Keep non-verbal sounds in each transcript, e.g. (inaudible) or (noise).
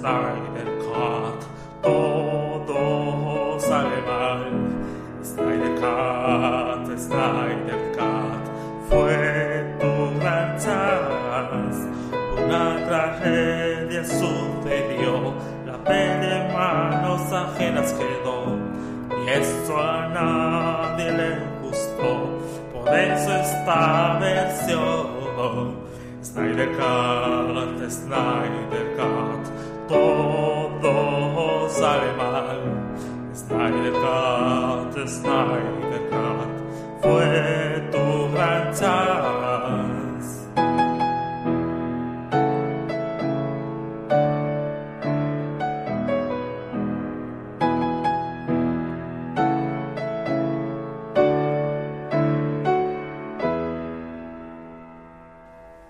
Snyder Cut, todo sale mal. Snyder Cut, fue tu gran chance. Una tragedia sucedió, la peli en manos ajenas quedó. Y eso a nadie le gustó, por eso esta versión. Snyder Cut, Snyder Cut, todo sale mal. Snyder Snyder Cut, fue tu gran.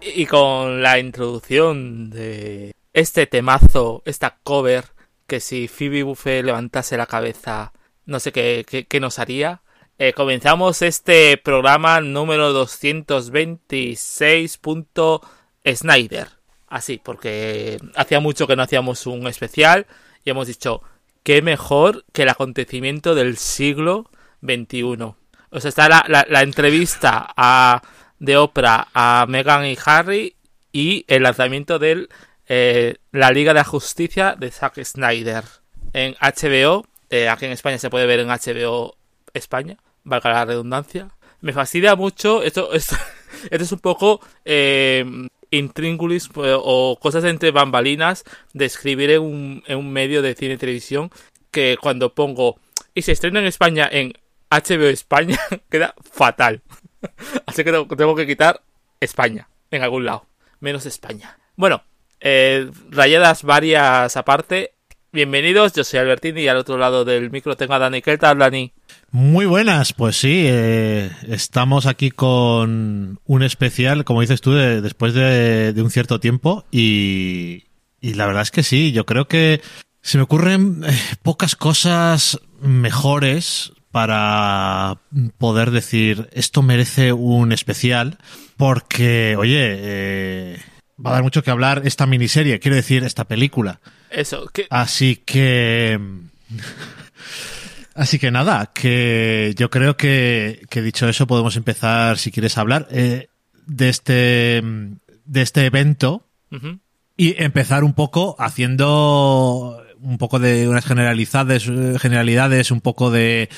Y con la introducción de este temazo, esta cover, que si Phoebe Buffet levantase la cabeza, no sé qué, qué- nos haría. eh, comenzamos este programa número 226.snyder. Así, porque hacía mucho que no hacíamos un especial y hemos dicho, qué mejor que el acontecimiento del siglo XXI. O sea, está la, la- entrevista a, de Oprah a Meghan y Harry y el lanzamiento de la Liga de la Justicia de Zack Snyder en HBO. eh, aquí en España se puede ver en HBO España, valga la redundancia. Me fascina mucho, (laughs) esto, esto, es un poco eh, intríngulis pues, o cosas entre bambalinas de escribir en un, en un medio de cine y televisión que cuando pongo y se estrena en España en HBO España (laughs) queda fatal. (laughs) Así que tengo que quitar España en algún lado, menos España. Bueno, eh, rayadas varias aparte. Bienvenidos, yo soy Albertini y al otro lado del micro tengo a Dani. ¿Qué tal, Dani? Muy buenas, pues sí, eh, estamos aquí con un especial, como dices tú, de- después de, de un cierto tiempo y, y la verdad es que sí, yo creo que se me ocurren eh, pocas cosas mejores para poder decir esto merece un especial porque, oye, eh, va a dar mucho que hablar esta miniserie, quiero decir, esta película. Eso, que Así que. (laughs) Así que nada, que yo creo que, que dicho eso podemos empezar, si quieres hablar, eh, de este de este evento y empezar un poco haciendo un poco de unas generalidades, generalidades, un poco de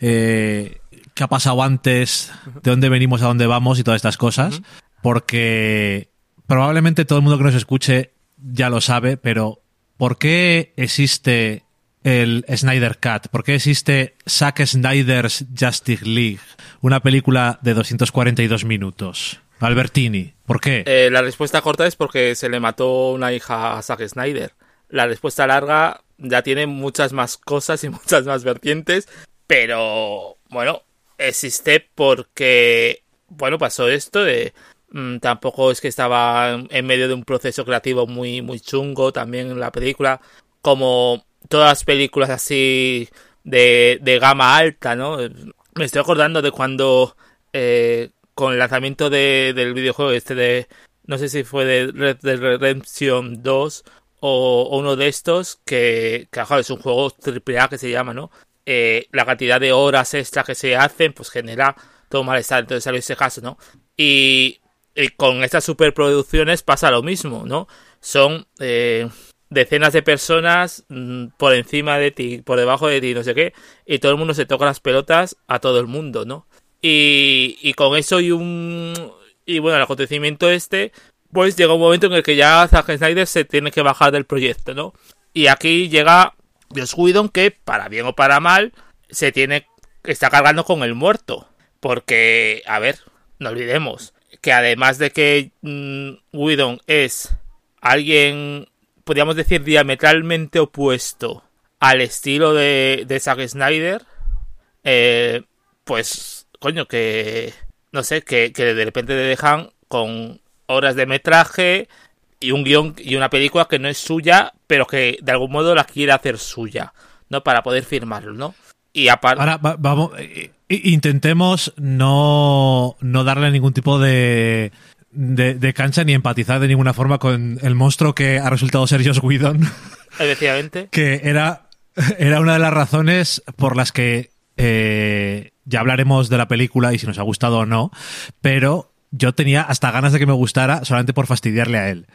eh, qué ha pasado antes, de dónde venimos, a dónde vamos y todas estas cosas, porque probablemente todo el mundo que nos escuche ya lo sabe, pero ¿por qué existe el Snyder Cut? ¿Por qué existe Zack Snyder's Justice League? Una película de 242 minutos. Albertini, ¿por qué? Eh, la respuesta corta es porque se le mató una hija a Zack Snyder. La respuesta larga ya tiene muchas más cosas y (laughs) muchas más vertientes, pero bueno, existe porque, bueno, pasó esto de... mm, tampoco es que estaba en- medio de un proceso creativo muy, muy chungo también en la película, como todas las películas así de, de gama alta, ¿no? Me estoy acordando de cuando eh, con el lanzamiento de- del videojuego este de no sé si fue de Red Redemption 2 o, uno de estos que, que es un juego AAA que se llama, ¿no? Eh, la cantidad de horas extra que se hacen pues genera todo malestar, entonces salió ese caso, ¿no? Y, y con estas superproducciones pasa lo mismo, ¿no? Son eh, decenas de personas mm, por encima de ti, por debajo de ti, no sé qué, y todo el mundo se toca las pelotas a todo el mundo, ¿no? Y, y con eso y un... Y bueno, el acontecimiento este, pues llega un momento en el que ya Zack Snyder se tiene que bajar del proyecto, ¿no? Y aquí llega Joss Whedon que, para bien o para mal, se tiene... está cargando con el muerto. Porque, a ver, no olvidemos que además de que mm, Whedon es alguien, podríamos decir, diametralmente opuesto al estilo de, Zack Snyder, eh, pues, coño, que, no sé, que, de repente le dejan con horas de metraje y un guion y una película que no es suya, pero que de algún modo la quiere hacer suya, ¿no? Para poder firmarlo, ¿no? Y aparte... Ahora va- vamos, eh, intentemos no, no darle ningún tipo de, de, de cancha ni empatizar de ninguna forma con el monstruo que ha resultado ser Josh Whedon. (laughs) Efectivamente. que era, era una de las razones por las que eh, ya hablaremos de la película y si nos ha gustado o no, pero yo tenía hasta ganas de que me gustara solamente por fastidiarle a él.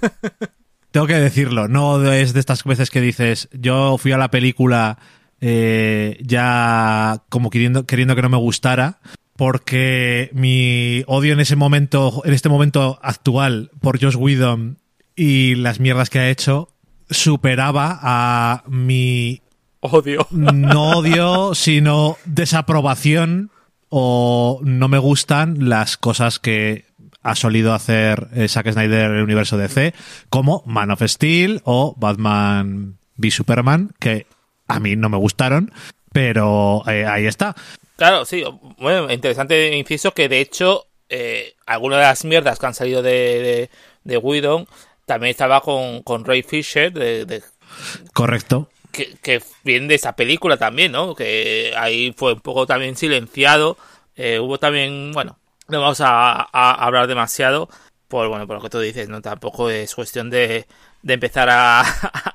(laughs) Tengo que decirlo, no es de estas veces que dices, yo fui a la película eh, ya como queriendo, queriendo que no me gustara, porque mi odio en ese momento, en este momento actual por Josh Whedon y las mierdas que ha hecho, superaba a mi Odio. (laughs) no odio, sino desaprobación o no me gustan las cosas que ha solido hacer eh, Zack Snyder en el universo DC, como Man of Steel o Batman v Superman, que a mí no me gustaron, pero eh, ahí está. Claro, sí. Bueno, interesante inciso que de hecho eh, algunas de las mierdas que han salido de, de, de Whedon también estaba con, con Ray Fisher de, de- Correcto. que, que viene de esa película también, ¿no? Que ahí fue un poco también silenciado. Eh, hubo también, bueno, no vamos a, a hablar demasiado por, bueno, por lo que tú dices, ¿no? Tampoco es cuestión de, de empezar a,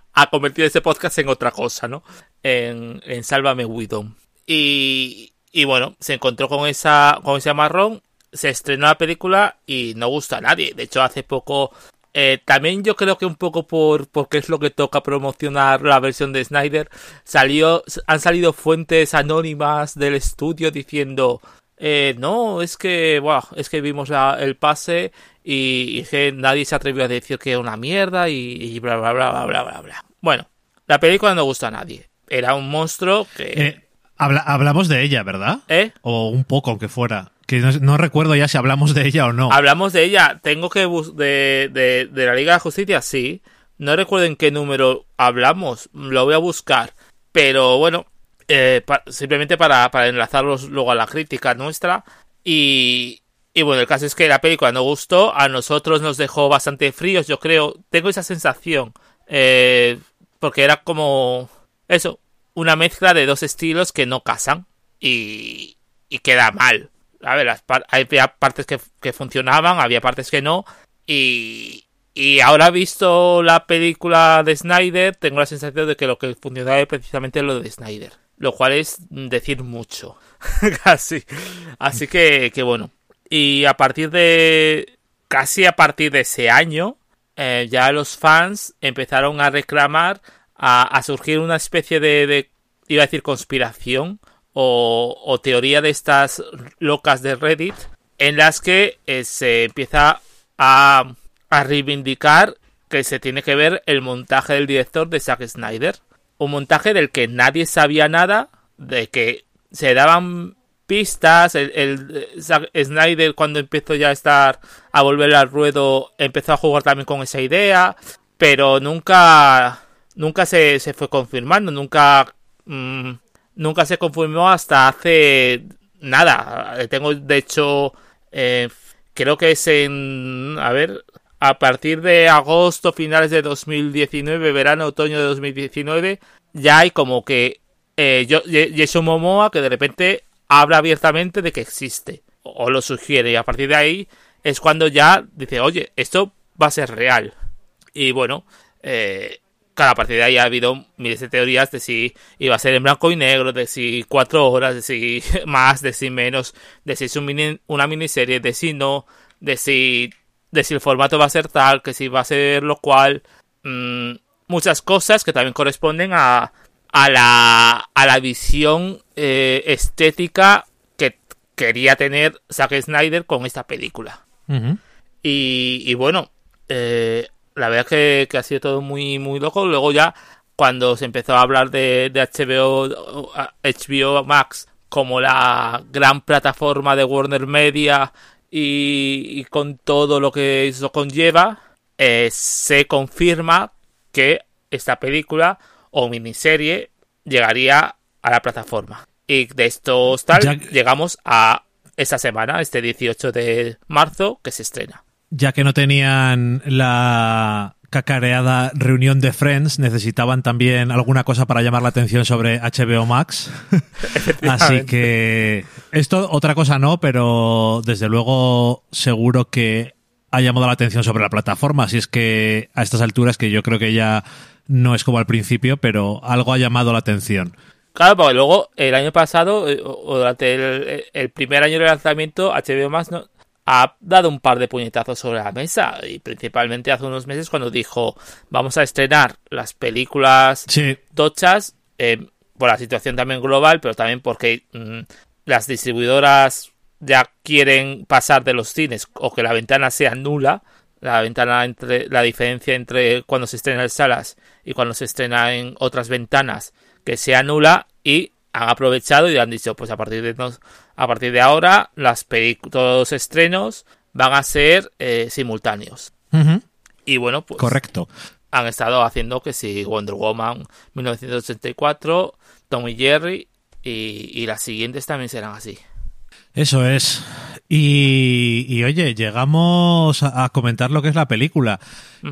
(laughs) a convertir este podcast en otra cosa, ¿no? En, en Sálvame Widom. Y, y bueno, se encontró con esa, con ese marrón, se estrenó la película y no gusta a nadie. De hecho, hace poco eh, también yo creo que un poco por porque es lo que toca promocionar la versión de Snyder, salió, han salido fuentes anónimas del estudio diciendo eh, no, es que buah, es que vimos el pase y, y que nadie se atrevió a decir que era una mierda y, y bla bla bla bla bla bla bla. Bueno, la película no gusta a nadie. Era un monstruo que Eh, habla- hablamos de ella, ¿verdad? ¿Eh? O un poco, aunque fuera. Que no, no recuerdo ya si hablamos de ella o no. Hablamos de ella. Tengo que bus de, de, de la Liga de Justicia, sí. No recuerdo en qué número hablamos. Lo voy a buscar. Pero bueno, eh, pa- simplemente para, para enlazarlos luego a la crítica nuestra. Y, y bueno, el caso es que la película no gustó. A nosotros nos dejó bastante fríos, yo creo. Tengo esa sensación. eh, porque era como. Eso. Una mezcla de dos estilos que no casan. Y, y queda mal. A ver, las par- había partes que, que funcionaban, había partes que no. Y, y ahora visto la película de Snyder, tengo la sensación de que lo que funcionaba es precisamente lo de Snyder. Lo cual es decir mucho. (laughs) Casi. Así que, que bueno. Y a partir de. Casi a partir de ese año. Eh, ya los fans empezaron a reclamar. A, a surgir una especie de, de. Iba a decir conspiración. O, o teoría de estas locas de Reddit. En las que eh, se empieza a, a reivindicar que se tiene que ver el montaje del director de Zack Snyder. Un montaje del que nadie sabía nada, de que se daban pistas, el, el- Zack Snyder cuando empezó ya a estar a volver al ruedo empezó a jugar también con esa idea, pero nunca nunca se, se fue confirmando, nunca mm, nunca se confirmó hasta hace nada. Eh, Tengo de hecho eh, creo que es en a ver a partir de agosto, finales de 2019, verano, otoño de 2019, ya hay como que eh, yo- Jason Momoa que de repente habla abiertamente de que existe o, lo sugiere y a partir de ahí es cuando ya dice, oye, esto va a ser real. Y bueno, eh, claro, a partir de ahí ha habido miles de teorías de si iba a ser en blanco y negro, de si cuatro horas, de si (laughs) más, de si menos, de si es un una miniserie, de si no, de si, de si el formato va a ser tal, que si va a ser lo cual. mm, muchas cosas que también corresponden a, a, la, a la visión eh, estética que quería tener Zack Snyder con esta película. Y, y bueno, eh, la verdad que, que ha sido todo muy, muy loco. Luego ya, cuando se empezó a hablar de, de HBO, HBO Max como la gran plataforma de Warner Media y, y con todo lo que eso conlleva, eh, se confirma que esta película o miniserie llegaría a la plataforma. Y de estos tal, Ya- llegamos a esta semana, este 18 de marzo, que se estrena. Ya que no tenían la cacareada reunión de Friends, necesitaban también alguna cosa para llamar la atención sobre HBO Max. (laughs) Así que esto otra cosa no, pero desde luego seguro que ha llamado la atención sobre la plataforma. Así es que a estas alturas, que yo creo que ya no es como al principio, pero algo ha llamado la atención. Claro, porque luego el año pasado, eh, o durante el, el primer año de lanzamiento, HBO Max no, ha dado un par de puñetazos sobre la mesa. Y principalmente hace unos meses cuando dijo vamos a estrenar las películas Sí, tochas, eh, por la situación también global, pero también porque mm, las distribuidoras ya quieren pasar de los cines o que la ventana sea nula, la ventana entre la diferencia entre cuando se estrena en salas y cuando se estrena en otras ventanas que sea nula y han aprovechado y han dicho pues a partir de nos- a partir de ahora las todos los estrenos van a ser eh, simultáneos y bueno pues correcto. han estado haciendo que si Wonder Woman 1984, Tom y Jerry y, y las siguientes también serán así. Eso es. Y, y, oye, llegamos a, a comentar lo que es la película.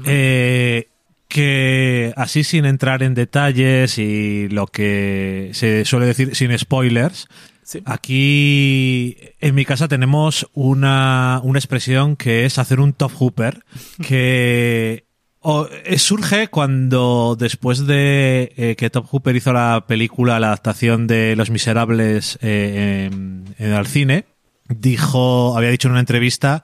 Eh, que así sin entrar en detalles y lo que se suele decir sin spoilers, Sí. Aquí en mi casa tenemos una, una expresión que es hacer un top hooper, (laughs) que o- eh, surge cuando después de eh, que Top Hooper hizo la película, la adaptación de Los Miserables eh, en, en el cine, dijo, había dicho en una entrevista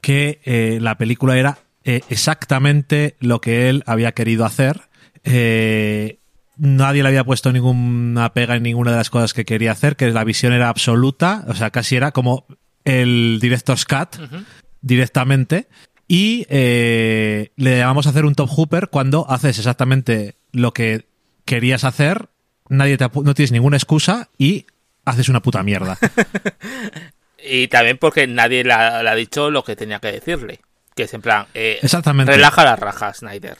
que eh, la película era eh, exactamente lo que él había querido hacer. Eh, nadie le había puesto ninguna pega en ninguna de las cosas que quería hacer, que la visión era absoluta, o sea, casi era como el director's cut directamente. Y eh, le llamamos a hacer un top hooper cuando haces exactamente lo que querías hacer, nadie te no tienes ninguna excusa y haces una puta mierda. (laughs) Y también porque nadie le ha, le ha dicho lo que tenía que decirle. Que es en plan, eh, Exactamente. relaja las rajas, Snyder.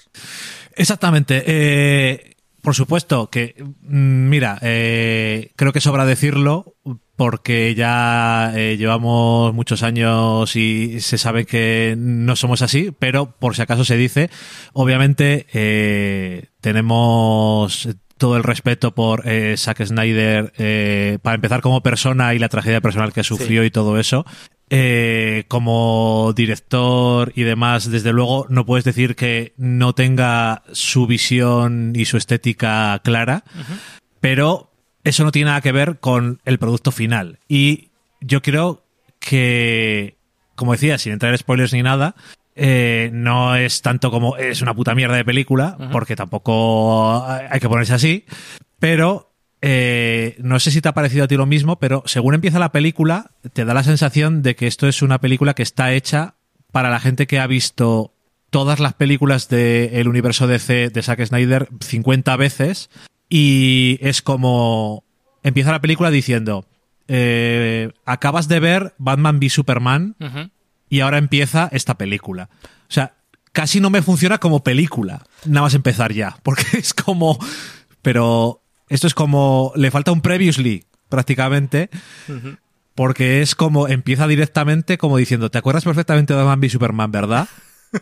Exactamente. Eh, por supuesto que, mm, mira, eh, creo que sobra decirlo porque ya eh, llevamos muchos años y se sabe que no somos así, pero por si acaso se dice, obviamente eh, tenemos todo el respeto por eh, Zack Snyder, eh, para empezar como persona y la tragedia personal que sufrió y todo eso. Eh, como director y demás, desde luego no puedes decir que no tenga su visión y su estética clara, pero eso no tiene nada que ver con el producto final. Y yo creo que, como decía, sin entrar en spoilers ni nada, eh, no es tanto como es una puta mierda de película, porque tampoco hay que ponerse así, pero eh, no sé si te ha parecido a ti lo mismo, pero según empieza la película, te da la sensación de que esto es una película que está hecha para la gente que ha visto todas las películas del universo DC de Zack Snyder 50 veces y es como empieza la película diciendo eh, acabas de ver Batman v Superman y ahora empieza esta película. O sea, casi no me funciona como película, nada más empezar ya, (laughs) porque es como... Pero esto es como... Le falta un previously, prácticamente, porque es como... Empieza directamente como diciendo, ¿te acuerdas perfectamente de Batman v Superman, verdad? (laughs)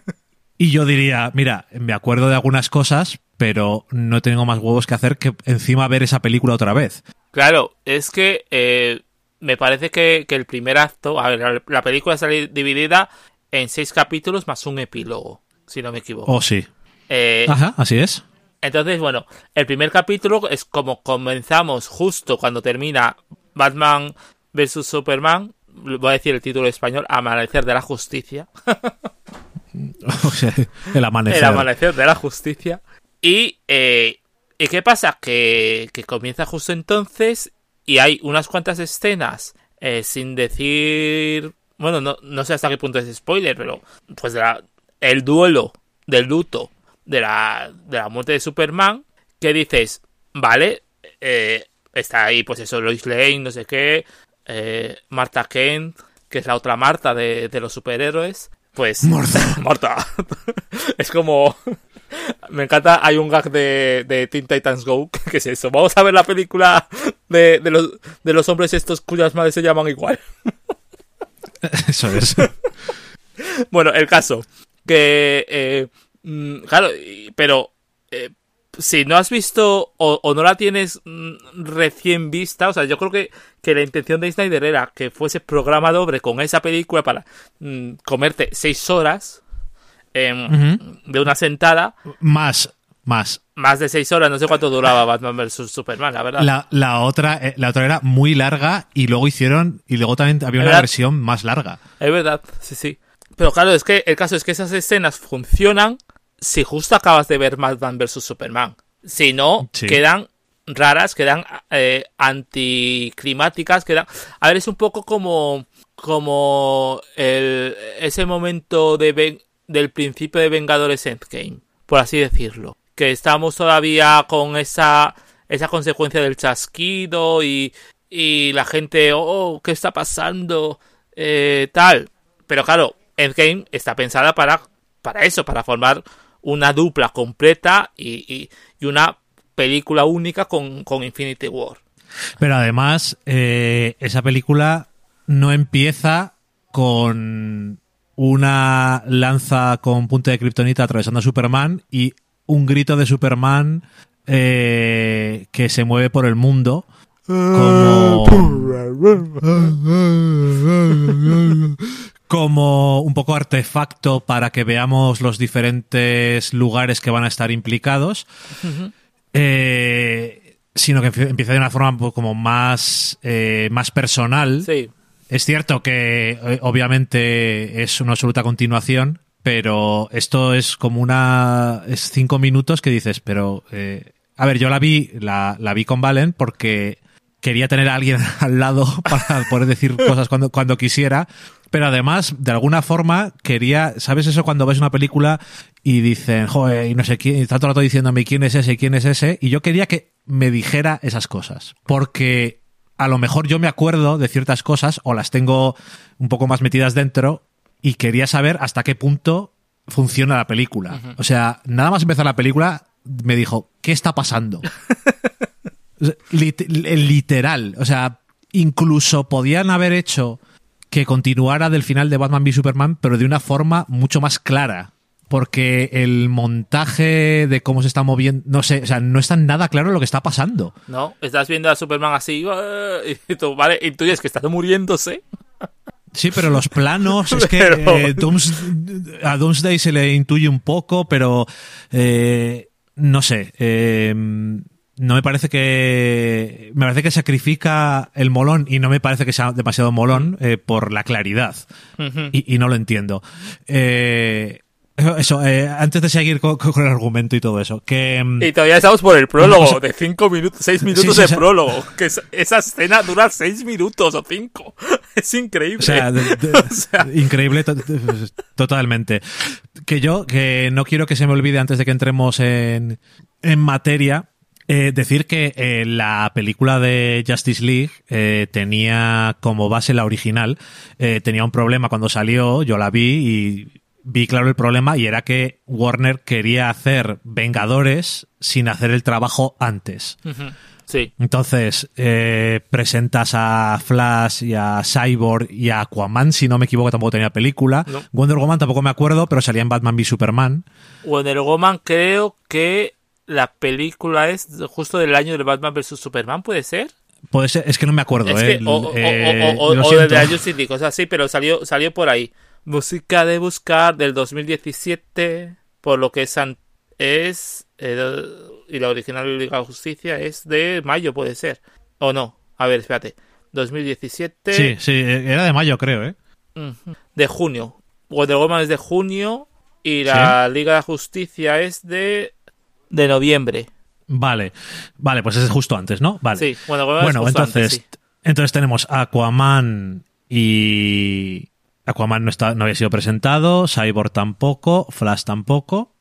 Y yo diría, mira, me acuerdo de algunas cosas, pero no tengo más huevos que hacer que encima ver esa película otra vez. Claro, es que eh, me parece que, que el primer acto, a ver, la, la película está dividida en seis capítulos más un epílogo, si no me equivoco. Oh, sí. Eh, Ajá, así es. Entonces, bueno, el primer capítulo es como comenzamos justo cuando termina Batman vs Superman. Voy a decir el título en español, Amanecer de la Justicia. (laughs) El amanecer. El Amanecer de la Justicia. Y, eh, ¿y qué pasa? Que, que comienza justo entonces y hay unas cuantas escenas eh, sin decir... Bueno, no, no sé hasta qué punto es spoiler, pero pues la- el duelo del luto de la, de la muerte de Superman, que dices, vale, eh, está ahí pues eso, Lois Lane, no sé qué, eh, Marta Kent, que es la otra Marta de, de los superhéroes, pues... (laughs) Martha. (laughs) Marta. es como... (laughs) Me encanta, hay un gag de, de Teen Titans Go, que es eso. Vamos a ver la película de, de los, de los hombres estos cuyas madres se llaman igual. Eso es. Bueno, el caso. Que, eh, mm, claro, pero eh, si no has visto o, o no la tienes mm, recién vista, o sea, yo creo que, que la intención de Snyder era que fuese programa doble con esa película para mm, comerte seis horas em, de una sentada. Más, más. Más de seis horas, no sé cuánto duraba Batman vs Superman, la verdad. La, la otra, eh, la otra era muy larga y luego hicieron, y luego también había una versión más larga. Es verdad, sí, sí. Pero claro, es que el caso es que esas escenas funcionan si justo acabas de ver Batman vs Superman. Si no, Sí. quedan raras, quedan eh, anticlimáticas, quedan... A ver, es un poco como como el, ese momento de del principio de Vengadores Endgame, por así decirlo. Que estamos todavía con esa, esa consecuencia del chasquido y, y la gente, oh, ¿qué está pasando? Eh, tal. Pero claro, Endgame está pensada para, para eso, para formar una dupla completa y, y, una película única con, con Infinity War. Pero además, eh, esa película no empieza con una lanza con punta de kriptonita atravesando a Superman y un grito de Superman eh, que se mueve por el mundo como como un poco artefacto para que veamos los diferentes lugares que van a estar implicados eh, sino que empie- empieza de una forma poco como más eh, más personal. Sí, es cierto que eh, obviamente es una absoluta continuación, pero esto es como una es cinco minutos que dices, pero eh, a ver, yo la vi la, la vi con Valen porque quería tener a alguien (laughs) al lado (laughs) para poder decir cosas cuando cuando quisiera, pero además de alguna forma quería, ¿sabes eso cuando ves una película y dicen, joder, y no sé quién, y está todo el rato diciéndome quién es ese, quién es ese, y yo quería que me dijera esas cosas, porque a lo mejor yo me acuerdo de ciertas cosas o las tengo un poco más metidas dentro y quería saber hasta qué punto funciona la película. O sea, nada más empezar la película me dijo, ¿qué está pasando? (laughs) Lit- literal. O sea, incluso podían haber hecho que continuara del final de Batman v Superman, pero de una forma mucho más clara. Porque el montaje de cómo se está moviendo, no sé, o sea, no está nada claro lo que está pasando. ¿no? Estás viendo a Superman así (laughs) y tú, ¿vale? Dices que está muriéndose. Sí, pero los planos, (laughs) es que Pero- eh, Dooms- a Doomsday se le intuye un poco, pero eh, no sé. eh, no me parece que. Me parece que sacrifica el molón y no me parece que sea demasiado molón eh, por la claridad. y, y no lo entiendo. Eh, eso, eh, antes de seguir con, con el argumento y todo eso, que. mm, Y todavía estamos por el prólogo, cosa- de 5 minutos, 6 minutos sí, de o sea- prólogo. Que es- esa escena dura 6 minutos o 5. (laughs) Es increíble. O sea, de- de- (laughs) O sea, increíble to- totalmente. Que yo, que no quiero que se me olvide antes de que entremos en, en materia, eh, decir que eh, la película de Justice League eh, tenía como base la original, eh, tenía un problema cuando salió, yo la vi y vi claro el problema y era que Warner quería hacer Vengadores sin hacer el trabajo antes. sí. Entonces, eh, presentas a Flash y a Cyborg y a Aquaman, si no me equivoco, tampoco tenía película. No. Wonder Woman tampoco me acuerdo, pero salía en Batman v Superman. Wonder Woman creo que la película es justo del año de Batman vs Superman, ¿puede ser? Puede ser, es que no me acuerdo, Es eh. o, o, Eh, o, o, lo o siento. de la Justice League, o sea, sí, pero salió, salió por ahí. Música de buscar del 2017, por lo que es, es eh, y la original Liga de Justicia es de mayo, puede ser. O no, a ver, espérate. 2017 Sí, sí, era de mayo, creo, eh. de junio. Wonder Woman es de junio y la Liga de Justicia es de de noviembre. Vale, vale, pues es justo antes, ¿no? Vale. Sí, bueno, entonces, antes, sí. entonces tenemos Aquaman y Aquaman no está, no había sido presentado, Cyborg tampoco, Flash tampoco.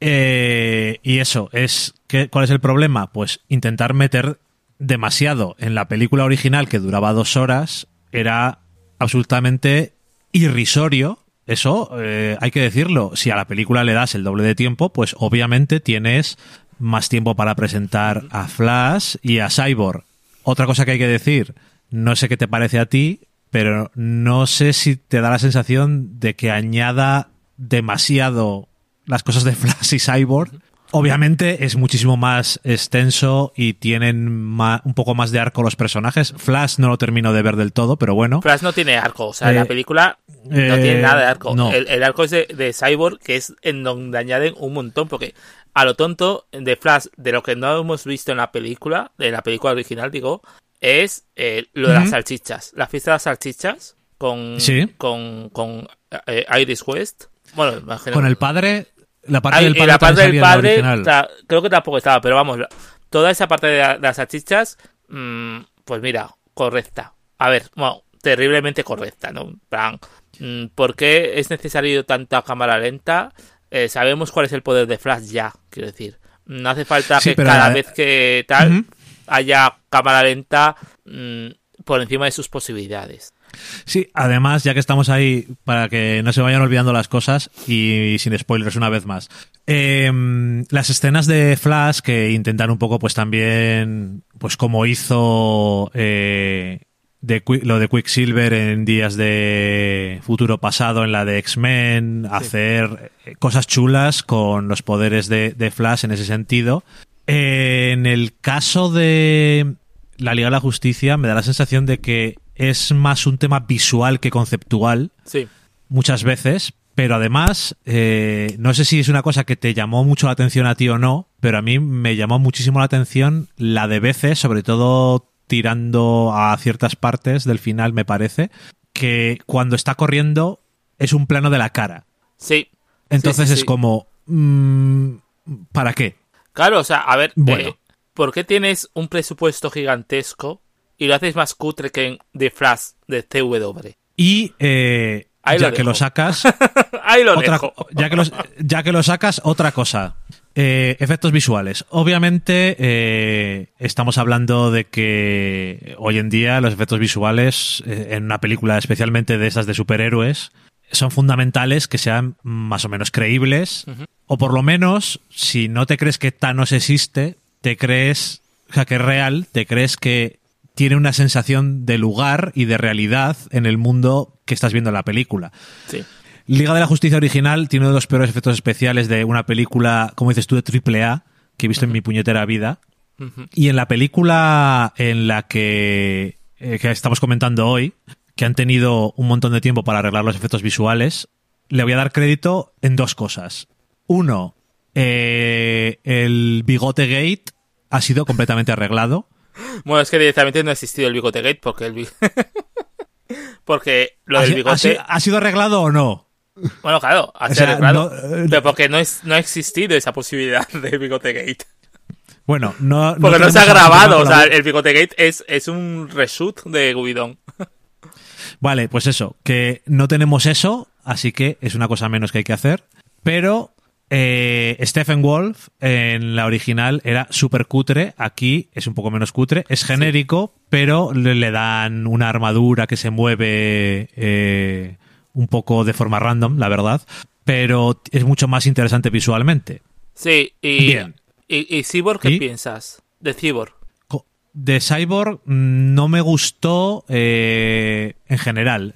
Eh, y eso es que, ¿cuál es el problema? Pues intentar meter demasiado en la película original que duraba dos horas era absolutamente irrisorio. Eso eh, hay que decirlo. Si a la película le das el doble de tiempo, pues obviamente tienes más tiempo para presentar a Flash y a Cyborg. Otra cosa que hay que decir, no sé qué te parece a ti, pero no sé si te da la sensación de que añada demasiado las cosas de (laughs) Flash y Cyborg Obviamente es muchísimo más extenso y tienen un poco más de arco los personajes. Flash no lo termino de ver del todo, pero bueno. Flash no tiene arco, o sea, Eh, la película no eh, tiene nada de arco. no. El, el arco es de, de Cyborg, que es en donde añaden un montón, porque a lo tonto de Flash, de lo que no hemos visto en la película, de la película original, digo, es eh, lo de las salchichas. La fiesta de las salchichas con, Sí. con, con eh, Iris West. Bueno, imagino. Con el padre, la parte Ay, del padre, la parte del la padre, ta- creo que tampoco estaba, pero vamos, toda esa parte de, la- de las salchichas, mm, pues mira, correcta. A ver, bueno, terriblemente correcta, ¿no? Plan, mm, ¿por qué es necesario tanta cámara lenta? Eh, sabemos cuál es el poder de Flash ya, quiero decir. No hace falta Sí, que cada la- vez que tal haya cámara lenta mm, por encima de sus posibilidades. Sí, además, ya que estamos ahí, para que no se vayan olvidando las cosas y sin spoilers una vez más. eh, las escenas de Flash que intentan un poco, pues también, pues como hizo eh, de, lo de Quicksilver en días de futuro pasado, en la de X-Men, hacer eh, cosas chulas con los poderes de, de Flash en ese sentido. Eh, en el caso de la Liga de la Justicia, me da la sensación de que es más un tema visual que conceptual Sí. muchas veces, pero además, eh, no sé si es una cosa que te llamó mucho la atención a ti o no, pero a mí me llamó muchísimo la atención la de veces, sobre todo tirando a ciertas partes del final, me parece, que cuando está corriendo es un plano de la cara. Sí. Entonces Sí, sí, es sí. como, mm, ¿para qué? Claro, o sea, a ver, Bueno. eh, ¿por qué tienes un presupuesto gigantesco y lo haces más cutre que en The Flash de CW? Y eh, Ahí ya lo que lo sacas, (laughs) Ahí lo otra, dejo. ya, que los, ya que lo sacas, otra cosa. Eh, efectos visuales. Obviamente, eh, estamos hablando de que hoy en día los efectos visuales en una película, especialmente de esas de superhéroes, son fundamentales que sean más o menos creíbles. O por lo menos, si no te crees que Thanos existe, te crees, o sea, que es real, te crees que tiene una sensación de lugar y de realidad en el mundo que estás viendo en la película. Sí. Liga de la Justicia original tiene uno de los peores efectos especiales de una película, como dices tú, de triple A que he visto en mi puñetera vida. Y en la película en la que, eh, que estamos comentando hoy, que han tenido un montón de tiempo para arreglar los efectos visuales, le voy a dar crédito en dos cosas. Uno, eh, el bigote gate ha sido completamente arreglado. Bueno, es que directamente no ha existido el bigote gate porque el bi- (laughs) porque lo ¿Ha, del si- ha bigote ha sido arreglado o no? bueno claro ha O sido sea, arreglado no, eh, pero porque no es no ha existido esa posibilidad (laughs) de bigote gate Bueno, no. porque no, se ha grabado o sea el bigote gate es es un reshoot de Gubidón (laughs) Vale, pues eso, que no tenemos eso, así que es una cosa menos que hay que hacer. Pero eh, Stephen Wolf en la original era súper cutre, aquí es un poco menos cutre, es genérico, pero le, le dan una armadura que se mueve eh, un poco de forma random, la verdad, pero es mucho más interesante visualmente. sí y Bien. y, y Cyborg qué ¿Y? piensas de Cyborg De Cyborg mm, no me gustó eh, en general.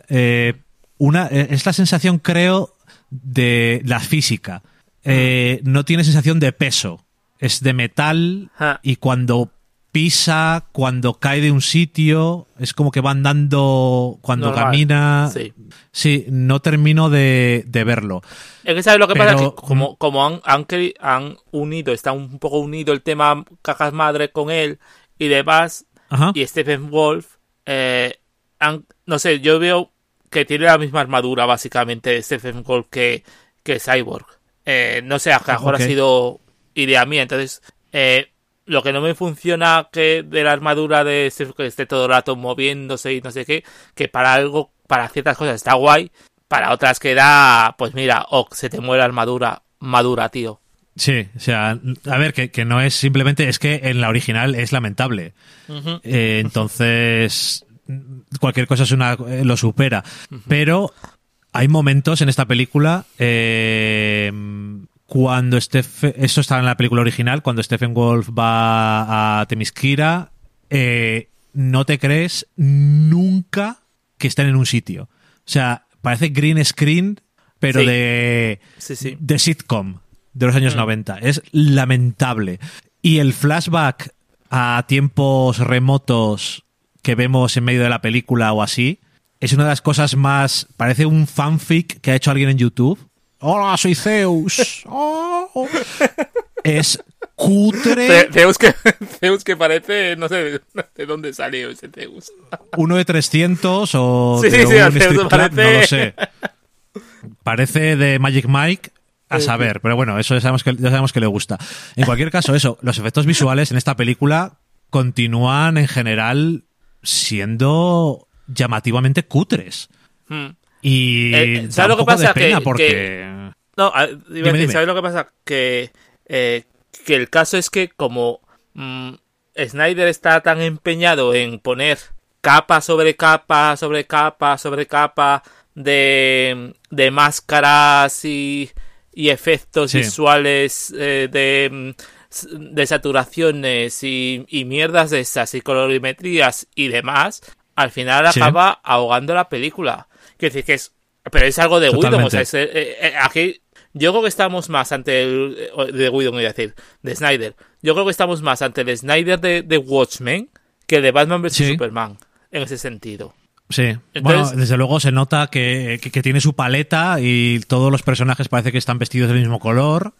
Una, eh, es la sensación, creo, de la física. Eh, no tiene sensación de peso. Es de metal y cuando pisa, cuando cae de un sitio, es como que va andando cuando Normal. camina. sí Sí, no termino de, de verlo. Es que sabes lo que pasa Pero- que como, como han, han, queri- han unido, está un poco unido el tema cajas madre con él y demás, Ajá. y Stephen Wolf, eh, han- no sé, yo veo que tiene la misma armadura básicamente de Stephen Wolf que, que Cyborg. Eh, no sé, a lo mejor ha sido idea mía, entonces eh, lo que no me funciona que de la armadura de Stephen que esté todo el rato moviéndose y no sé qué, que para algo, para ciertas cosas está guay, para otras queda, pues mira, o se te muere la armadura, madura, tío. Sí, o sea, a ver, que, que no es simplemente, es que en la original es lamentable. Eh, entonces, cualquier cosa es una, eh, lo supera. Pero hay momentos en esta película eh, cuando Stephen, eso está en la película original, cuando Stephen Wolf va a Temisquira, eh, no te crees nunca que estén en un sitio. O sea, parece green screen, pero Sí. de, Sí, sí. de sitcom. de los años Mm. 90. Es lamentable. Y el flashback a tiempos remotos que vemos en medio de la película o así, es una de las cosas más. Parece un fanfic que ha hecho alguien en YouTube. Hola, soy Zeus. Oh. (laughs) Es cutre. Zeus que, (laughs) Zeus que parece, no sé de, de dónde salió ese Zeus. uno de 300 o Sí, de sí, sí, un Zeus club, parece- no lo sé. Parece de Magic Mike a saber, pero bueno, eso ya sabemos, que, ya sabemos que le gusta. En cualquier caso, eso, los efectos visuales en esta película continúan en general siendo llamativamente cutres. Hmm. Y Eh, da ¿sabes lo que pasa? Que- porque... No, a- iba a Dime, decir, dime. ¿sabes lo que pasa? Que, eh, que el caso es que como mm, Snyder está tan empeñado en poner capa sobre capa, sobre capa, sobre capa de, de máscaras y, y efectos Sí. visuales eh, de, de saturaciones y, y mierdas de esas y colorimetrías y demás, al final Sí. acaba ahogando la película. Quiero decir que es... Pero es algo de Whedon, o sea, es, eh, eh, aquí yo creo que estamos más ante el eh, de Whedon, iba a decir, de Snyder. Yo creo que estamos más ante el Snyder de, de Watchmen que el de Batman vs Sí. Superman, en ese sentido. Sí, Entonces- bueno, desde luego se nota que, que- que tiene su paleta y todos los personajes parece que están vestidos del mismo color.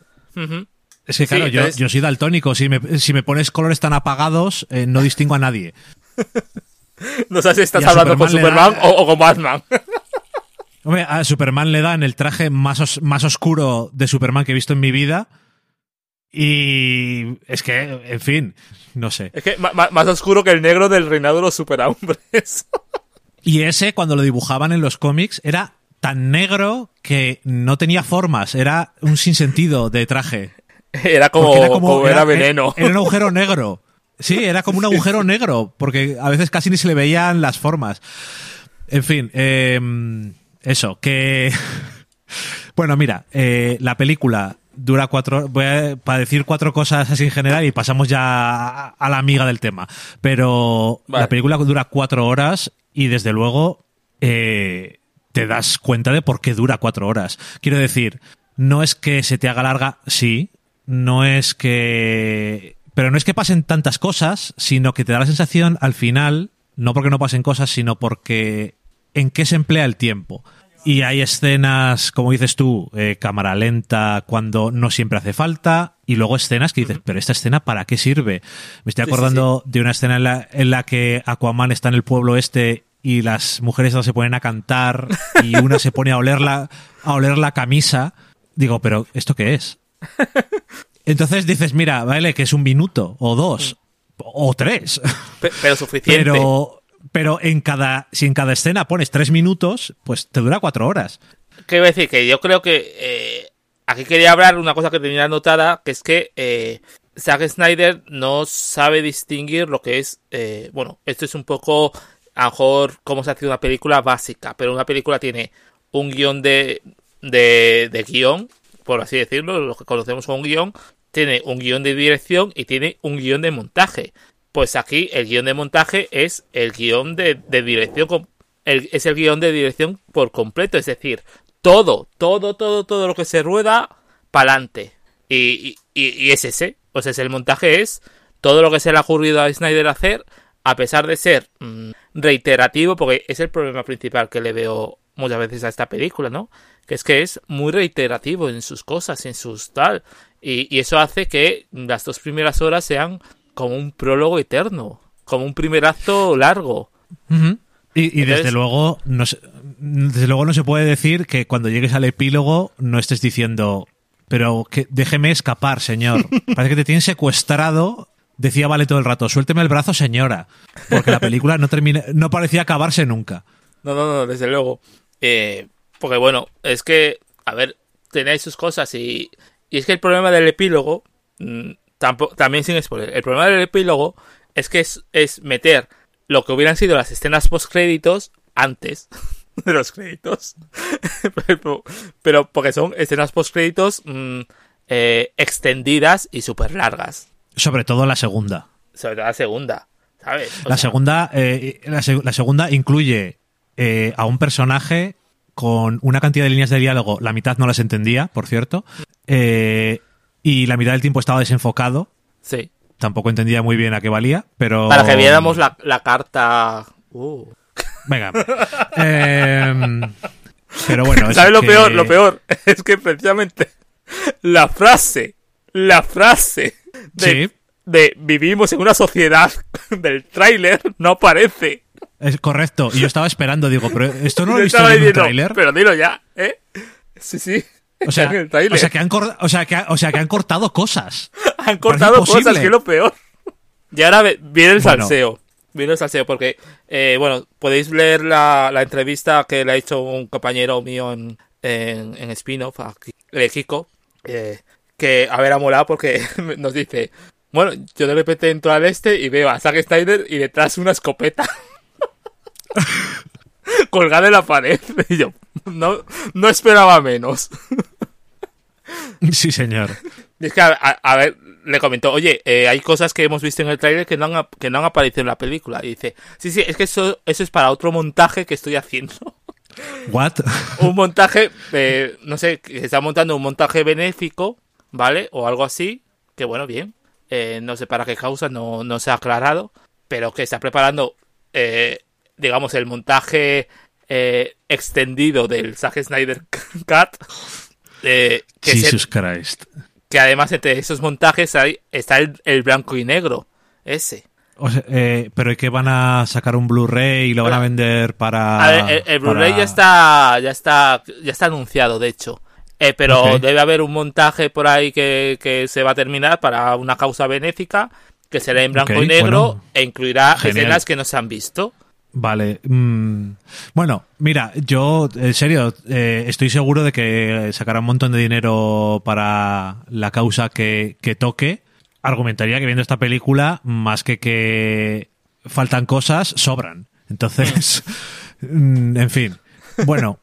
Es que Sí, claro, yo, yo soy daltónico. Si me, si me pones colores tan apagados, eh, no distingo a nadie. (laughs) No sé si estás hablando con Superman le Superman da- o, o con Batman. (laughs) Hombre, a Superman le dan el traje más, os- más oscuro de Superman que he visto en mi vida. Y es que, en fin, no sé. es que más oscuro que el negro del reinado de los superhombres. (laughs) Y ese, cuando lo dibujaban en los cómics, era tan negro que no tenía formas. Era un sinsentido de traje. era como, Porque como era, veneno. Era un agujero negro. Sí, era como un agujero (laughs) negro, porque a veces casi ni se le veían las formas. En fin, eh, eso, que... (laughs) Bueno, mira, eh, la película dura cuatro... Voy a, para decir cuatro cosas así en general y pasamos ya a, a la amiga del tema. Pero Vale. la película dura cuatro horas y desde luego eh, te das cuenta de por qué dura cuatro horas. Quiero decir, no es que se te haga larga, sí, no es que... Pero no es que pasen tantas cosas, sino que te da la sensación al final, no porque no pasen cosas, sino porque en qué se emplea el tiempo. Y hay escenas, como dices tú, eh, cámara lenta cuando no siempre hace falta, y luego escenas que dices, pero esta escena para qué sirve. Me estoy Sí, sí, acordando de una escena en la, en la que Aquaman está en el pueblo este y las mujeres se ponen a cantar y una se pone a oler la, a oler la camisa. Digo, pero ¿esto qué es? (laughs) Entonces dices, mira, vale, que es un minuto, o dos, o tres. Pe- Pero suficiente. Pero, pero en cada, si en cada escena pones tres minutos, pues te dura cuatro horas. Quiero decir que yo creo que eh, aquí quería hablar una cosa que tenía anotada, que es que eh, Zack Snyder no sabe distinguir lo que es, eh, bueno, esto es un poco, a lo mejor, cómo se hace una película básica, pero una película tiene un guion de, de, de guion, por así decirlo, lo que conocemos como un guion, tiene un guion de dirección y tiene un guion de montaje. Pues aquí el guion de montaje es el guion de, dirección, es el de dirección por completo, es decir, todo, todo, todo, todo lo que se rueda, pa'lante. Y, y, es ese, o sea, es el montaje es todo lo que se le ha ocurrido a Snyder hacer, a pesar de ser mm, reiterativo, porque es el problema principal que le veo muchas veces a esta película, ¿no? Que es que es muy reiterativo en sus cosas, en sus tal. Y, y eso hace que las dos primeras horas sean como un prólogo eterno, como un primer acto largo. Y, y desde luego, no se, desde luego no se puede decir que cuando llegues al epílogo no estés diciendo, pero que déjeme escapar, señor. (laughs) Parece que te tienen secuestrado. Decía Vale todo el rato, suélteme el brazo, señora. Porque la película no termina, no parecía acabarse nunca. No, no, no, desde luego. Eh, porque bueno, es que, a ver, tenéis sus cosas y, y es que el problema del epílogo, mm, tampo- también sin spoiler, el problema del epílogo es que es, es meter lo que hubieran sido las escenas post créditos antes (laughs) de los créditos. (laughs) pero, pero porque son escenas post créditos extendidas y súper largas. Sobre todo la segunda. Sobre todo la segunda, ¿sabes? O La sea, segunda, eh, la, seg- la segunda incluye eh, a un personaje con una cantidad de líneas de diálogo, la mitad no las entendía, por cierto, eh, y la mitad del tiempo estaba desenfocado. Sí. Tampoco entendía muy bien a qué valía, pero... Para que viéramos la, la carta... Uh. Venga. (laughs) Em, pero bueno... es ¿Sabes lo que- peor? Lo peor (laughs) es que precisamente la frase, la frase de, Sí. de vivimos en una sociedad (laughs) del tráiler no aparece. Es correcto. Y yo estaba esperando, digo, pero esto no lo he visto en diciendo, tráiler. Pero dilo ya, ¿eh? Sí, sí. O sea, (laughs) el o que han o, sea, que, ha- o sea, que han cortado cosas. (laughs) Han cortado cosas, que es lo peor. Y ahora viene el Bueno. salseo. Viene el salseo, porque, eh, bueno, podéis leer la, la entrevista que le ha hecho un compañero mío en, en, en Spin-off, eh, Kiko, eh, que a ver, ha molado porque (laughs) nos dice, bueno, yo de repente entro al este y veo a Zack Snyder y detrás una escopeta (laughs) colgada en la pared. (laughs) Y yo, no, no esperaba menos. Sí, señor. Y es que, a, ver, le comentó, oye, eh, hay cosas que hemos visto en el tráiler que, no han, que no han aparecido en la película. Y dice, sí, sí, es que eso, eso es para otro montaje que estoy haciendo. (laughs) What? un montaje, eh, no sé, que se está montando un montaje benéfico, ¿vale? O algo así, que bueno, bien. Eh, no sé para qué causa, no, no se ha aclarado, pero que está preparando, eh, digamos, el montaje eh, extendido del Zack Snyder Cut. eh, que, Jesus Christ. que además entre esos montajes hay, está el, el blanco y negro, ese. O sea, eh, pero ¿y qué van a sacar un Blu-ray y lo van a vender para. A ver, el, el Blu-ray para- ya está, ya está, ya está anunciado, de hecho. Eh, pero debe haber un montaje por ahí que, que se va a terminar para una causa benéfica, que será en blanco y negro, bueno. e incluirá Genial. escenas que no se han visto. Vale. mm, bueno, mira, yo, en serio, eh, estoy seguro de que sacará un montón de dinero para la causa que, que toque. Argumentaría que viendo esta película, más que que faltan cosas, sobran. Entonces, (laughs) mm, en fin. Bueno,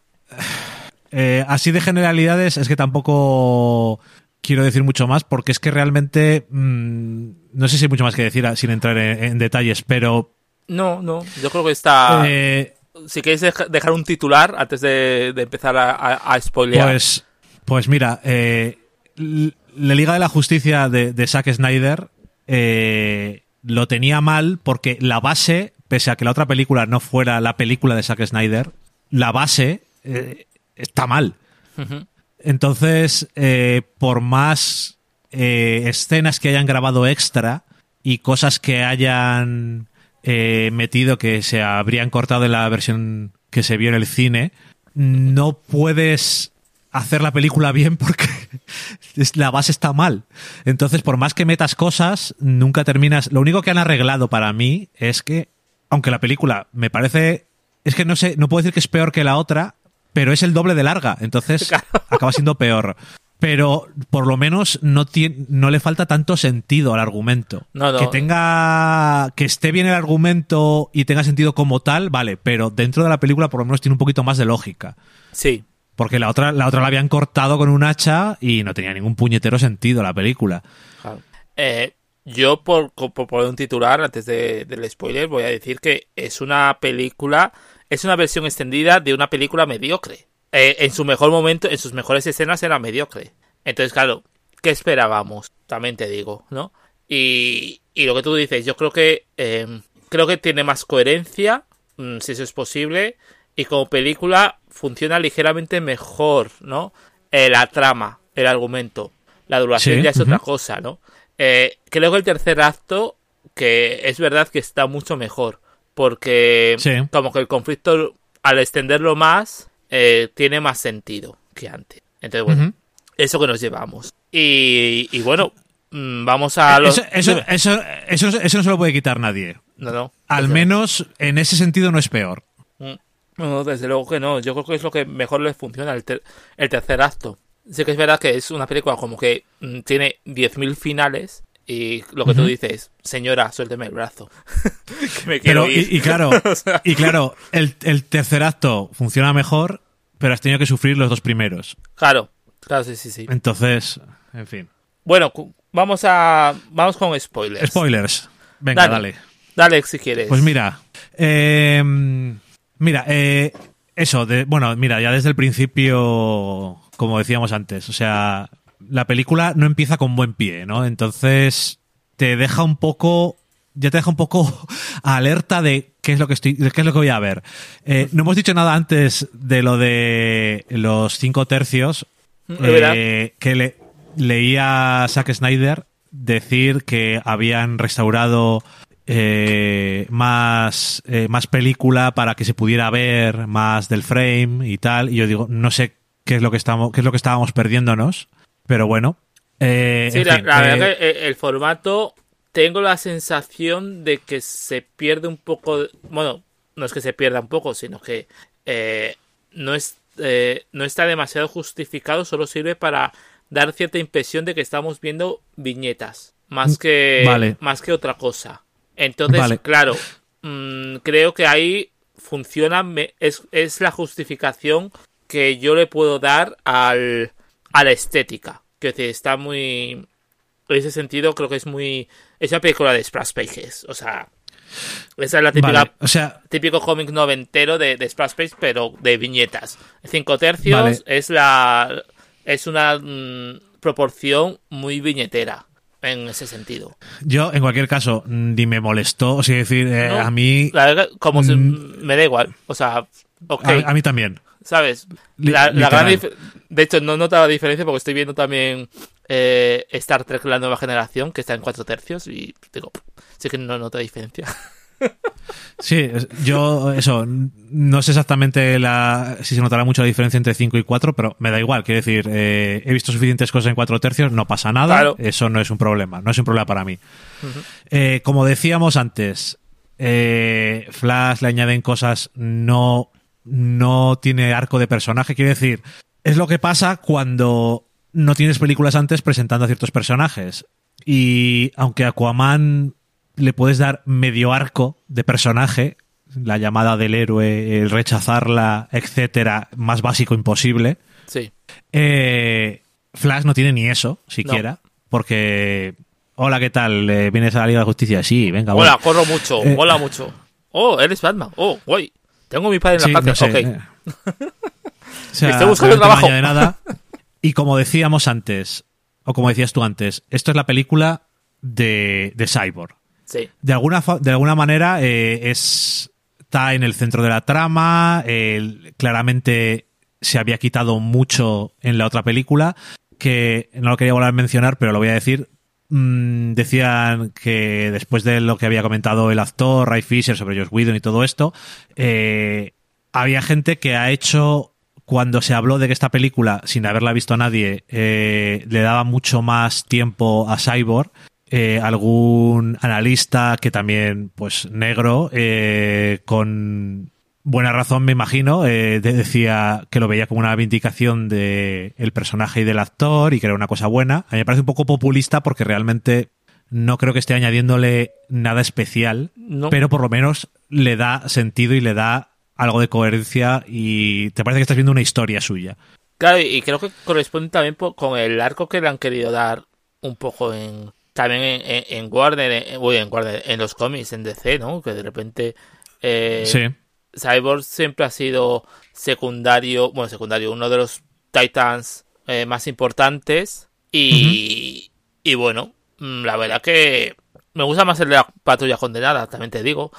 eh, así de generalidades es que tampoco quiero decir mucho más porque es que realmente mm, no sé si hay mucho más que decir ah, sin entrar en- en detalles, pero No, no, yo creo que está... eh, si queréis deja- dejar un titular antes de, de empezar a, a, a spoilear. Pues, pues mira, eh, la Liga de la Justicia de, de Zack Snyder eh, lo tenía mal porque la base, pese a que la otra película no fuera la película de Zack Snyder, la base eh, está mal. Entonces, eh, por más escenas que hayan grabado extra y cosas que hayan eh, metido que se habrían cortado en la versión que se vio en el cine, no puedes hacer la película bien porque (laughs) la base está mal. Entonces, por más que metas cosas, nunca terminas. Lo único que han arreglado para mí es que, aunque la película me parece. Es que no sé, no puedo decir que es peor que la otra, pero es el doble de larga. Entonces, (laughs) acaba siendo peor. Pero por lo menos no, tiene, no le falta tanto sentido al argumento. No, no. Que tenga. que esté bien el argumento y tenga sentido como tal, vale, pero dentro de la película por lo menos tiene un poquito más de lógica. Sí, Porque la otra, la otra la habían cortado con un hacha y no tenía ningún puñetero sentido la película. Claro. Eh, yo, por, por poner un titular antes de- del spoiler, voy a decir que es una película, es una versión extendida de una película mediocre. Eh, en su mejor momento, en sus mejores escenas era mediocre. Entonces, claro, ¿qué esperábamos? También te digo, ¿no? Y, y lo que tú dices, yo creo que eh, creo que tiene más coherencia, mm, si eso es posible, y como película funciona ligeramente mejor, ¿no? Eh, la trama, el argumento, la duración Sí, ya es otra cosa, ¿no? Eh, creo que el tercer acto, que es verdad que está mucho mejor, porque Sí. como que el conflicto, al extenderlo más, eh, tiene más sentido que antes. Entonces, bueno, eso que nos llevamos. Y, y bueno, mm, vamos a los... Eso, eso, eso, eso, no se lo puede quitar nadie. No, no. Al desde menos en ese sentido no es peor. Mm. No, desde luego que no. Yo creo que es lo que mejor les funciona, el, ter- el tercer acto. Sí que es verdad que es una película como que mm, tiene 10.000 finales y lo que tú dices, señora, suélteme el brazo. (laughs) que me Pero, quiero y, ir. y claro, (laughs) O sea, y claro, el, el tercer acto funciona mejor, pero has tenido que sufrir los dos primeros. claro, claro, sí, sí, sí. Entonces, en fin. Bueno, vamos a vamos con spoilers. Spoilers. Venga, Dale. dale. Dale, si quieres. Pues mira, eh, mira, eh, eso, de, bueno, mira, ya desde el principio, como decíamos antes, o sea, la película no empieza con buen pie, ¿no? Entonces te deja un poco, ya te deja un poco (laughs) alerta de qué es lo que estoy, qué es lo que voy a ver. Eh, no hemos dicho nada antes de lo de los cinco tercios, eh, que le, leía Zack Snyder decir que habían restaurado eh, más, eh, más película para que se pudiera ver más del frame y tal. Y yo digo, no sé qué es lo que estamos, qué es lo que estábamos perdiéndonos, pero bueno. Eh, sí, la, fin, la eh, verdad que eh, el formato tengo la sensación de que se pierde un poco. de- bueno, no es que se pierda un poco, sino que eh, no es eh, no está demasiado justificado, solo sirve para dar cierta impresión de que estamos viendo viñetas más que Vale. más que otra cosa. Entonces, Vale. claro, mm, creo que ahí funciona, me- es, es la justificación que yo le puedo dar al, a la estética. Que está muy. En ese sentido, creo que es muy. Es una película de Splash Pages. O sea, esa es la típica. vale, o sea, Típico cómic noventero de, de Splash Page, pero de viñetas. Cinco tercios Vale. es la. Es una mm, proporción muy viñetera. En ese sentido. yo en cualquier caso ni me molestó, o sea, decir, eh, No, a mí, La verdad, como Mm. me da igual. O sea, a mí también. ¿Sabes? La, la gran de hecho, no notaba diferencia porque estoy viendo también eh, Star Trek La Nueva Generación, que está en cuatro tercios, y digo, sí que no noto diferencia. (laughs) Sí, yo eso, no sé exactamente la, si se notará mucho la diferencia entre 5 y 4, pero me da igual, quiero decir, eh, he visto suficientes cosas en 4 tercios, no pasa nada, Claro. eso no es un problema, no es un problema para mí. Eh, como decíamos antes, eh, Flash le añaden cosas, no, no tiene arco de personaje, quiero decir, es lo que pasa cuando no tienes películas antes presentando a ciertos personajes. Y aunque Aquaman le puedes dar medio arco de personaje, la llamada del héroe, el rechazarla, etcétera, más básico imposible. Sí. eh, Flash no tiene ni eso, siquiera, porque hola, ¿qué tal? Eh, ¿Vienes a la Liga de la Justicia? Sí, venga, voy. Mola, corro mucho, Eh, mola mucho. Oh, eres Batman. Oh, guay. Tengo a mi padre en Sí, la no cárcel. sé, ok. eh. (laughs) O sea, Estoy buscando trabajo. No nada. Y como decíamos antes, o como decías tú antes, esto es la película de, de Cyborg. Sí. de alguna, de alguna manera eh, es, está en el centro de la trama. claramente se había quitado mucho en la otra película, que no lo quería volver a mencionar, pero lo voy a decir. Mm, decían que después de lo que había comentado el actor Ray Fisher sobre Josh Whedon y todo esto, eh, había gente que ha hecho cuando se habló de que esta película, sin haberla visto nadie, eh, le daba mucho más tiempo a Cyborg, eh, algún analista que también, pues negro, eh, con buena razón me imagino, eh, de- decía que lo veía como una vindicación de el personaje y del actor y que era una cosa buena. A mí me parece un poco populista porque realmente no creo que esté añadiéndole nada especial, No. pero por lo menos le da sentido y le da algo de coherencia y te parece que estás viendo una historia suya. Claro, y creo que corresponde también con el arco que le han querido dar un poco en. También en, en, en Warner, en, uy, en Warner, en los cómics, en DC, ¿no? Que de repente. eh, sí. Cyborg siempre ha sido secundario, bueno, secundario, uno de los Titans eh, más importantes. Y, y bueno, mm, la verdad que me gusta más el de la patrulla condenada, también te digo.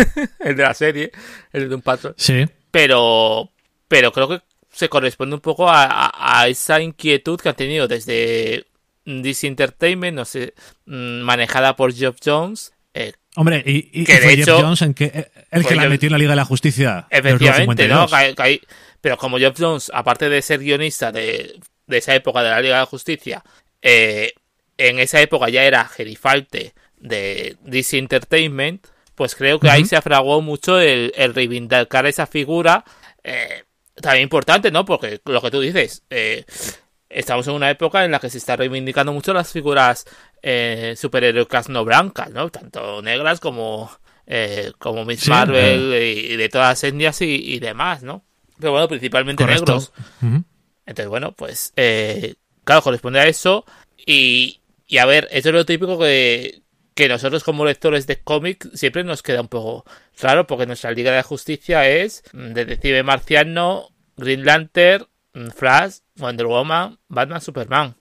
(laughs) el de la serie, el de un patrón. Sí. Pero, pero creo que se corresponde un poco a, a- a esa inquietud que han tenido desde DC Entertainment, no sé, mm, manejada por Geoff Jones. eh, Hombre, y, y Que de Jeff hecho- Jones en que, eh, el que la metió en la Liga de la Justicia. Efectivamente, ¿no? 52. Que hay- que hay- pero como Jeff Jones, aparte de ser guionista de, de esa época de la Liga de la Justicia, eh, en esa época ya era gerifalte de DC Entertainment, pues creo que ahí se afraguó mucho el, el reivindicar esa figura. eh, también importante, ¿no? Porque lo que tú dices, eh, estamos en una época en la que se está reivindicando mucho las figuras eh, superheroicas no blancas, ¿no? Tanto negras como, eh, como Miss Sí, Marvel y, y de todas las etnias y, y demás, ¿no? Pero bueno, principalmente Correcto. negros. Entonces, bueno, pues, eh, claro, corresponde a eso. Y, y a ver, eso es lo típico que, que nosotros como lectores de cómic siempre nos queda un poco raro porque nuestra Liga de Justicia es mm, Detective Marciano, Green Lantern, mm, Flash, Wonder Woman, Batman, Superman.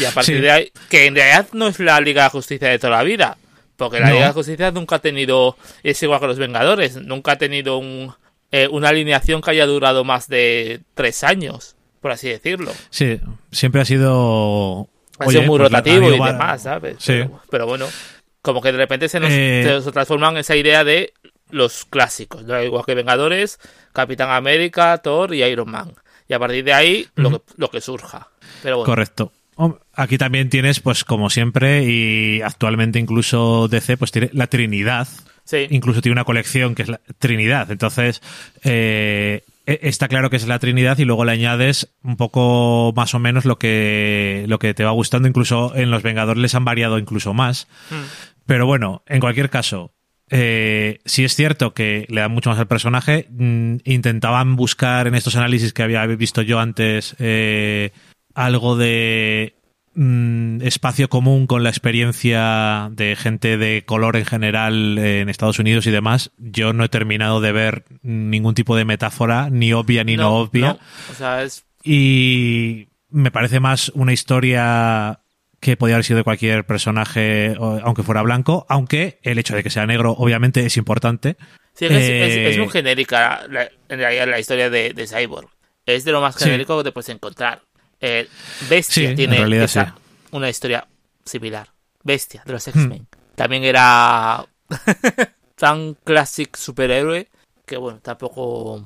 Y a partir Sí. de ahí, que en realidad no es la Liga de Justicia de toda la vida, porque la No. Liga de Justicia nunca ha tenido, es igual que los Vengadores, nunca ha tenido un, eh, una alineación que haya durado más de tres años, por así decirlo. Sí, siempre ha sido. Ha Oye, sido muy pues la- rotativo y va- demás, ¿sabes? Sí. Pero, pero bueno, como que de repente se nos, Eh, se nos transforman en esa idea de los clásicos, ¿no? igual que Vengadores, Capitán América, Thor y Iron Man. Y a partir de ahí, lo, que, lo que surja. Pero bueno, Correcto. Aquí también tienes, pues como siempre, y actualmente incluso DC, pues tiene la Trinidad. sí. Incluso tiene una colección que es la Trinidad. Entonces, eh, e- está claro que es la Trinidad y luego le añades un poco más o menos lo que, lo que te va gustando. Incluso en los Vengadores les han variado incluso más. Mm. Pero bueno, en cualquier caso, eh, sí es cierto que le dan mucho más al personaje. Mm, intentaban buscar en estos análisis que había visto yo antes eh, algo de mm, espacio común con la experiencia de gente de color en general en Estados Unidos y demás. Yo no he terminado de ver ningún tipo de metáfora, ni obvia ni no, obvia. no. O sea, es. Y me parece más una historia que podría haber sido de cualquier personaje, aunque fuera blanco, aunque el hecho de que sea negro obviamente es importante. Sí, es, Eh, es- es muy genérica la- en realidad la historia de, de Cyborg. Es de lo más Sí. genérico que te puedes encontrar. Eh, Bestia Sí, tiene realidad esa- sí. una historia similar. Bestia, de los X-Men. También era (laughs) tan clásico superhéroe que bueno, tampoco...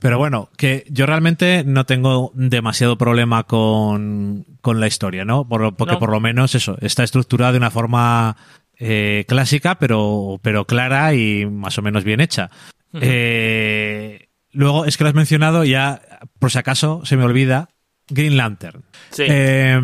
Pero bueno, que yo realmente no tengo demasiado problema con, con la historia, ¿no? Por- porque No. por lo menos eso, está estructurada de una forma eh, clásica, pero, pero clara y más o menos bien hecha. Eh, luego, es que lo has mencionado, ya por si acaso se me olvida, Green Lantern. Sí, Eh,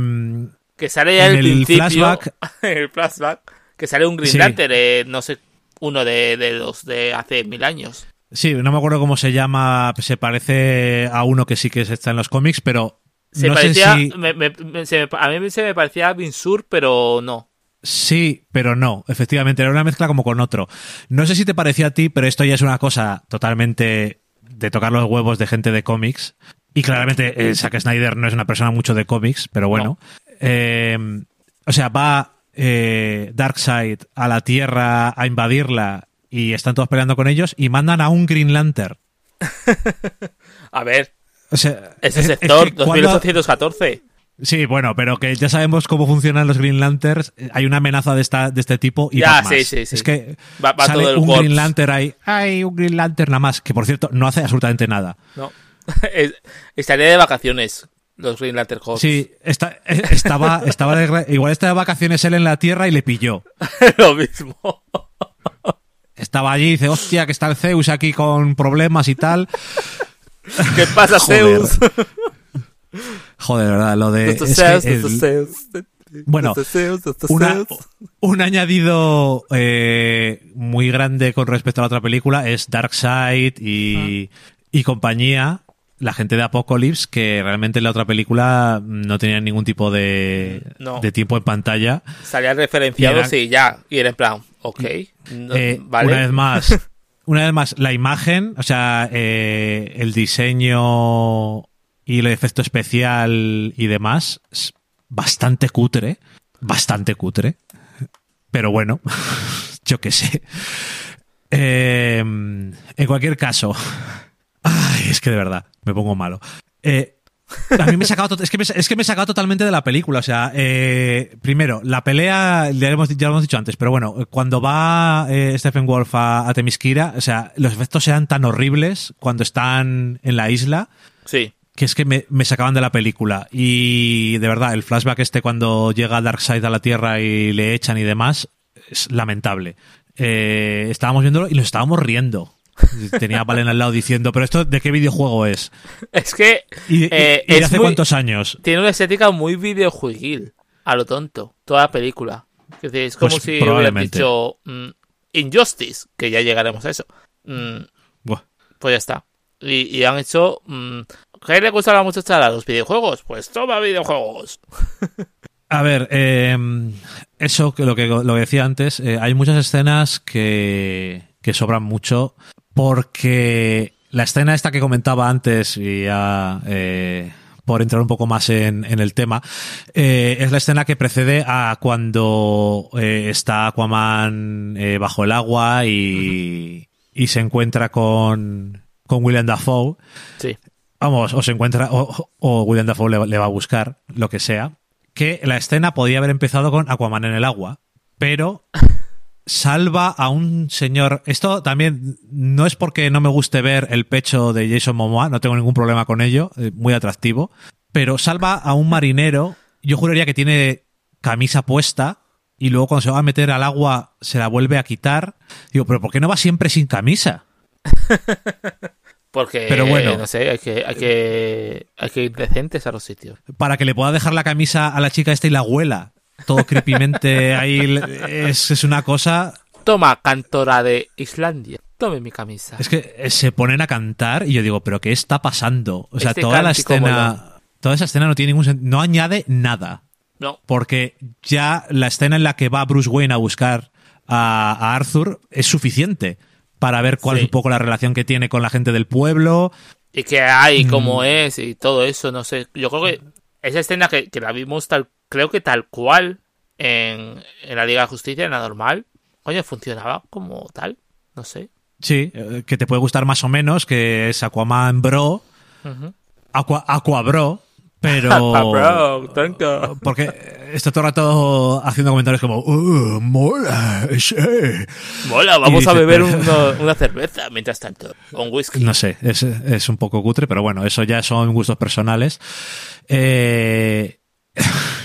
que sale ya en el, principio, flashback- (laughs) el flashback, que sale un Green Sí. Lantern, eh, no sé, uno de, de los de hace mil años. sí, no me acuerdo cómo se llama, se parece a uno que sí que está en los cómics, pero Se no parecía, sé si... me- me- me- se me- a mí se me parecía a Binsur, pero no. Sí, pero no, efectivamente, era una mezcla como con otro. No sé si te parecía a ti, pero esto ya es una cosa totalmente de tocar los huevos de gente de cómics. Y claramente eh, Zack Snyder no es una persona mucho de cómics, pero bueno. Eh, o sea, va eh, Darkseid a la Tierra a invadirla y están todos peleando con ellos y mandan a un Green Lantern. (laughs) A ver, O sea, ese es- es sector, que cuando- 2814. Sí, bueno, pero que ya sabemos cómo funcionan los Green Lanterns. Hay una amenaza de, esta, de este tipo y Ya, va más. sí, sí, sí. Es que Va- va sale todo el un. Green Lantern ahí. Hay un Green Lantern nada más. Que por cierto, no hace absolutamente nada. No. (laughs) Es- Estaría de vacaciones los Green Lantern Corps. Sí, está, eh, estaba, (laughs) estaba de, igual estaba de vacaciones él en la Tierra y le pilló. (laughs) Lo mismo. Estaba allí y dice, hostia, que está el Zeus aquí con problemas y tal. ¿Qué pasa, Joder. Zeus? Joder, de verdad, lo de... Nuestro es Zeus, que el- nuestro Zeus. Bueno, una- un añadido eh, muy grande con respecto a la otra película es Darkseid y, y compañía, la gente de Apocalypse, que realmente en la otra película no tenían ningún tipo de, No. de tiempo en pantalla. Salían referenciados Y y, ya. Y era en plan, ok. no, Eh, vale. Una vez más, (laughs) una vez más, la imagen, o sea, eh, el diseño y el efecto especial y demás es bastante cutre, bastante cutre. Pero bueno, (laughs) yo qué sé. Eh, en cualquier caso, ay, es que de verdad me pongo malo. Eh, a mí me he sacado, es que me, es que me he sacado totalmente de la película. O sea, eh, primero, la pelea, ya lo, hemos, ya lo hemos dicho antes, pero bueno, cuando va eh, Stephen Wolf a, a Temisquira, o sea, los efectos eran tan horribles cuando están en la isla Sí. que es que me, me sacaban de la película. Y de verdad, el flashback este cuando llega Darkseid a la Tierra y le echan y demás, es lamentable. Eh, estábamos viéndolo y nos estábamos riendo. Tenía a Valen al lado diciendo, pero esto de qué videojuego es? Es que ¿Y, eh, y de es hace muy- cuántos años? tiene una estética muy videojueguil. A lo tonto. Toda la película. Es decir, es como Pues si hubieran dicho mm, Injustice, que ya llegaremos a eso. Mm, pues ya está. Y, y han hecho. mm, ¿Qué le gusta a la muchacha a los videojuegos? Pues toma videojuegos. (laughs) A ver, eh, eso que lo que lo decía antes, eh, hay muchas escenas que, que sobran mucho porque la escena esta que comentaba antes y ya eh, por entrar un poco más en, en el tema, eh, es la escena que precede a cuando eh, está Aquaman eh, bajo el agua y, y se encuentra con, con William Dafoe. Sí. Vamos, o se encuentra, o, o William Dafoe le, le va a buscar, lo que sea. Que la escena podía haber empezado con Aquaman en el agua, pero (laughs) salva a un señor. Esto también no es porque no me guste ver el pecho de Jason Momoa, no tengo ningún problema con ello, eh, muy atractivo, pero salva a un marinero. Yo juraría que tiene camisa puesta y luego cuando se va a meter al agua se la vuelve a quitar. Digo, pero ¿por qué no va siempre sin camisa? (laughs) Porque, Pero bueno. no sé, hay que, hay que, hay que ir decentes a los sitios. Para que le pueda dejar la camisa a la chica esta y la huela. Todo creepymente ahí es, es una cosa Toma, cantora de Islandia. Tome mi camisa. Es que se ponen a cantar y yo digo, ¿pero qué está pasando? O sea, Este toda la escena. Toda esa escena no tiene ningún sentido. No añade nada. No, Porque ya la escena en la que va Bruce Wayne a buscar a, a Arthur es suficiente para ver cuál Sí. es un poco la relación que tiene con la gente del pueblo. y que hay, Mm. cómo es y todo eso, no sé. Yo creo que esa escena que, que la vimos tal, creo que tal cual en, en la Liga de Justicia, en la normal, coño, funcionaba como tal, no sé. Sí, eh, que te puede gustar más o menos, que es Aquaman Bro, Ujú. Aqua, Aqua Bro, pero... (laughs) Bro, tronco. Porque está todo el rato haciendo comentarios como, "Uh, mola, sí". Mola, vamos Y a beber (laughs) pero- una, una cerveza mientras tanto, un whisky. No sé, es, es un poco cutre, pero bueno, eso ya son gustos personales. Eh, (laughs)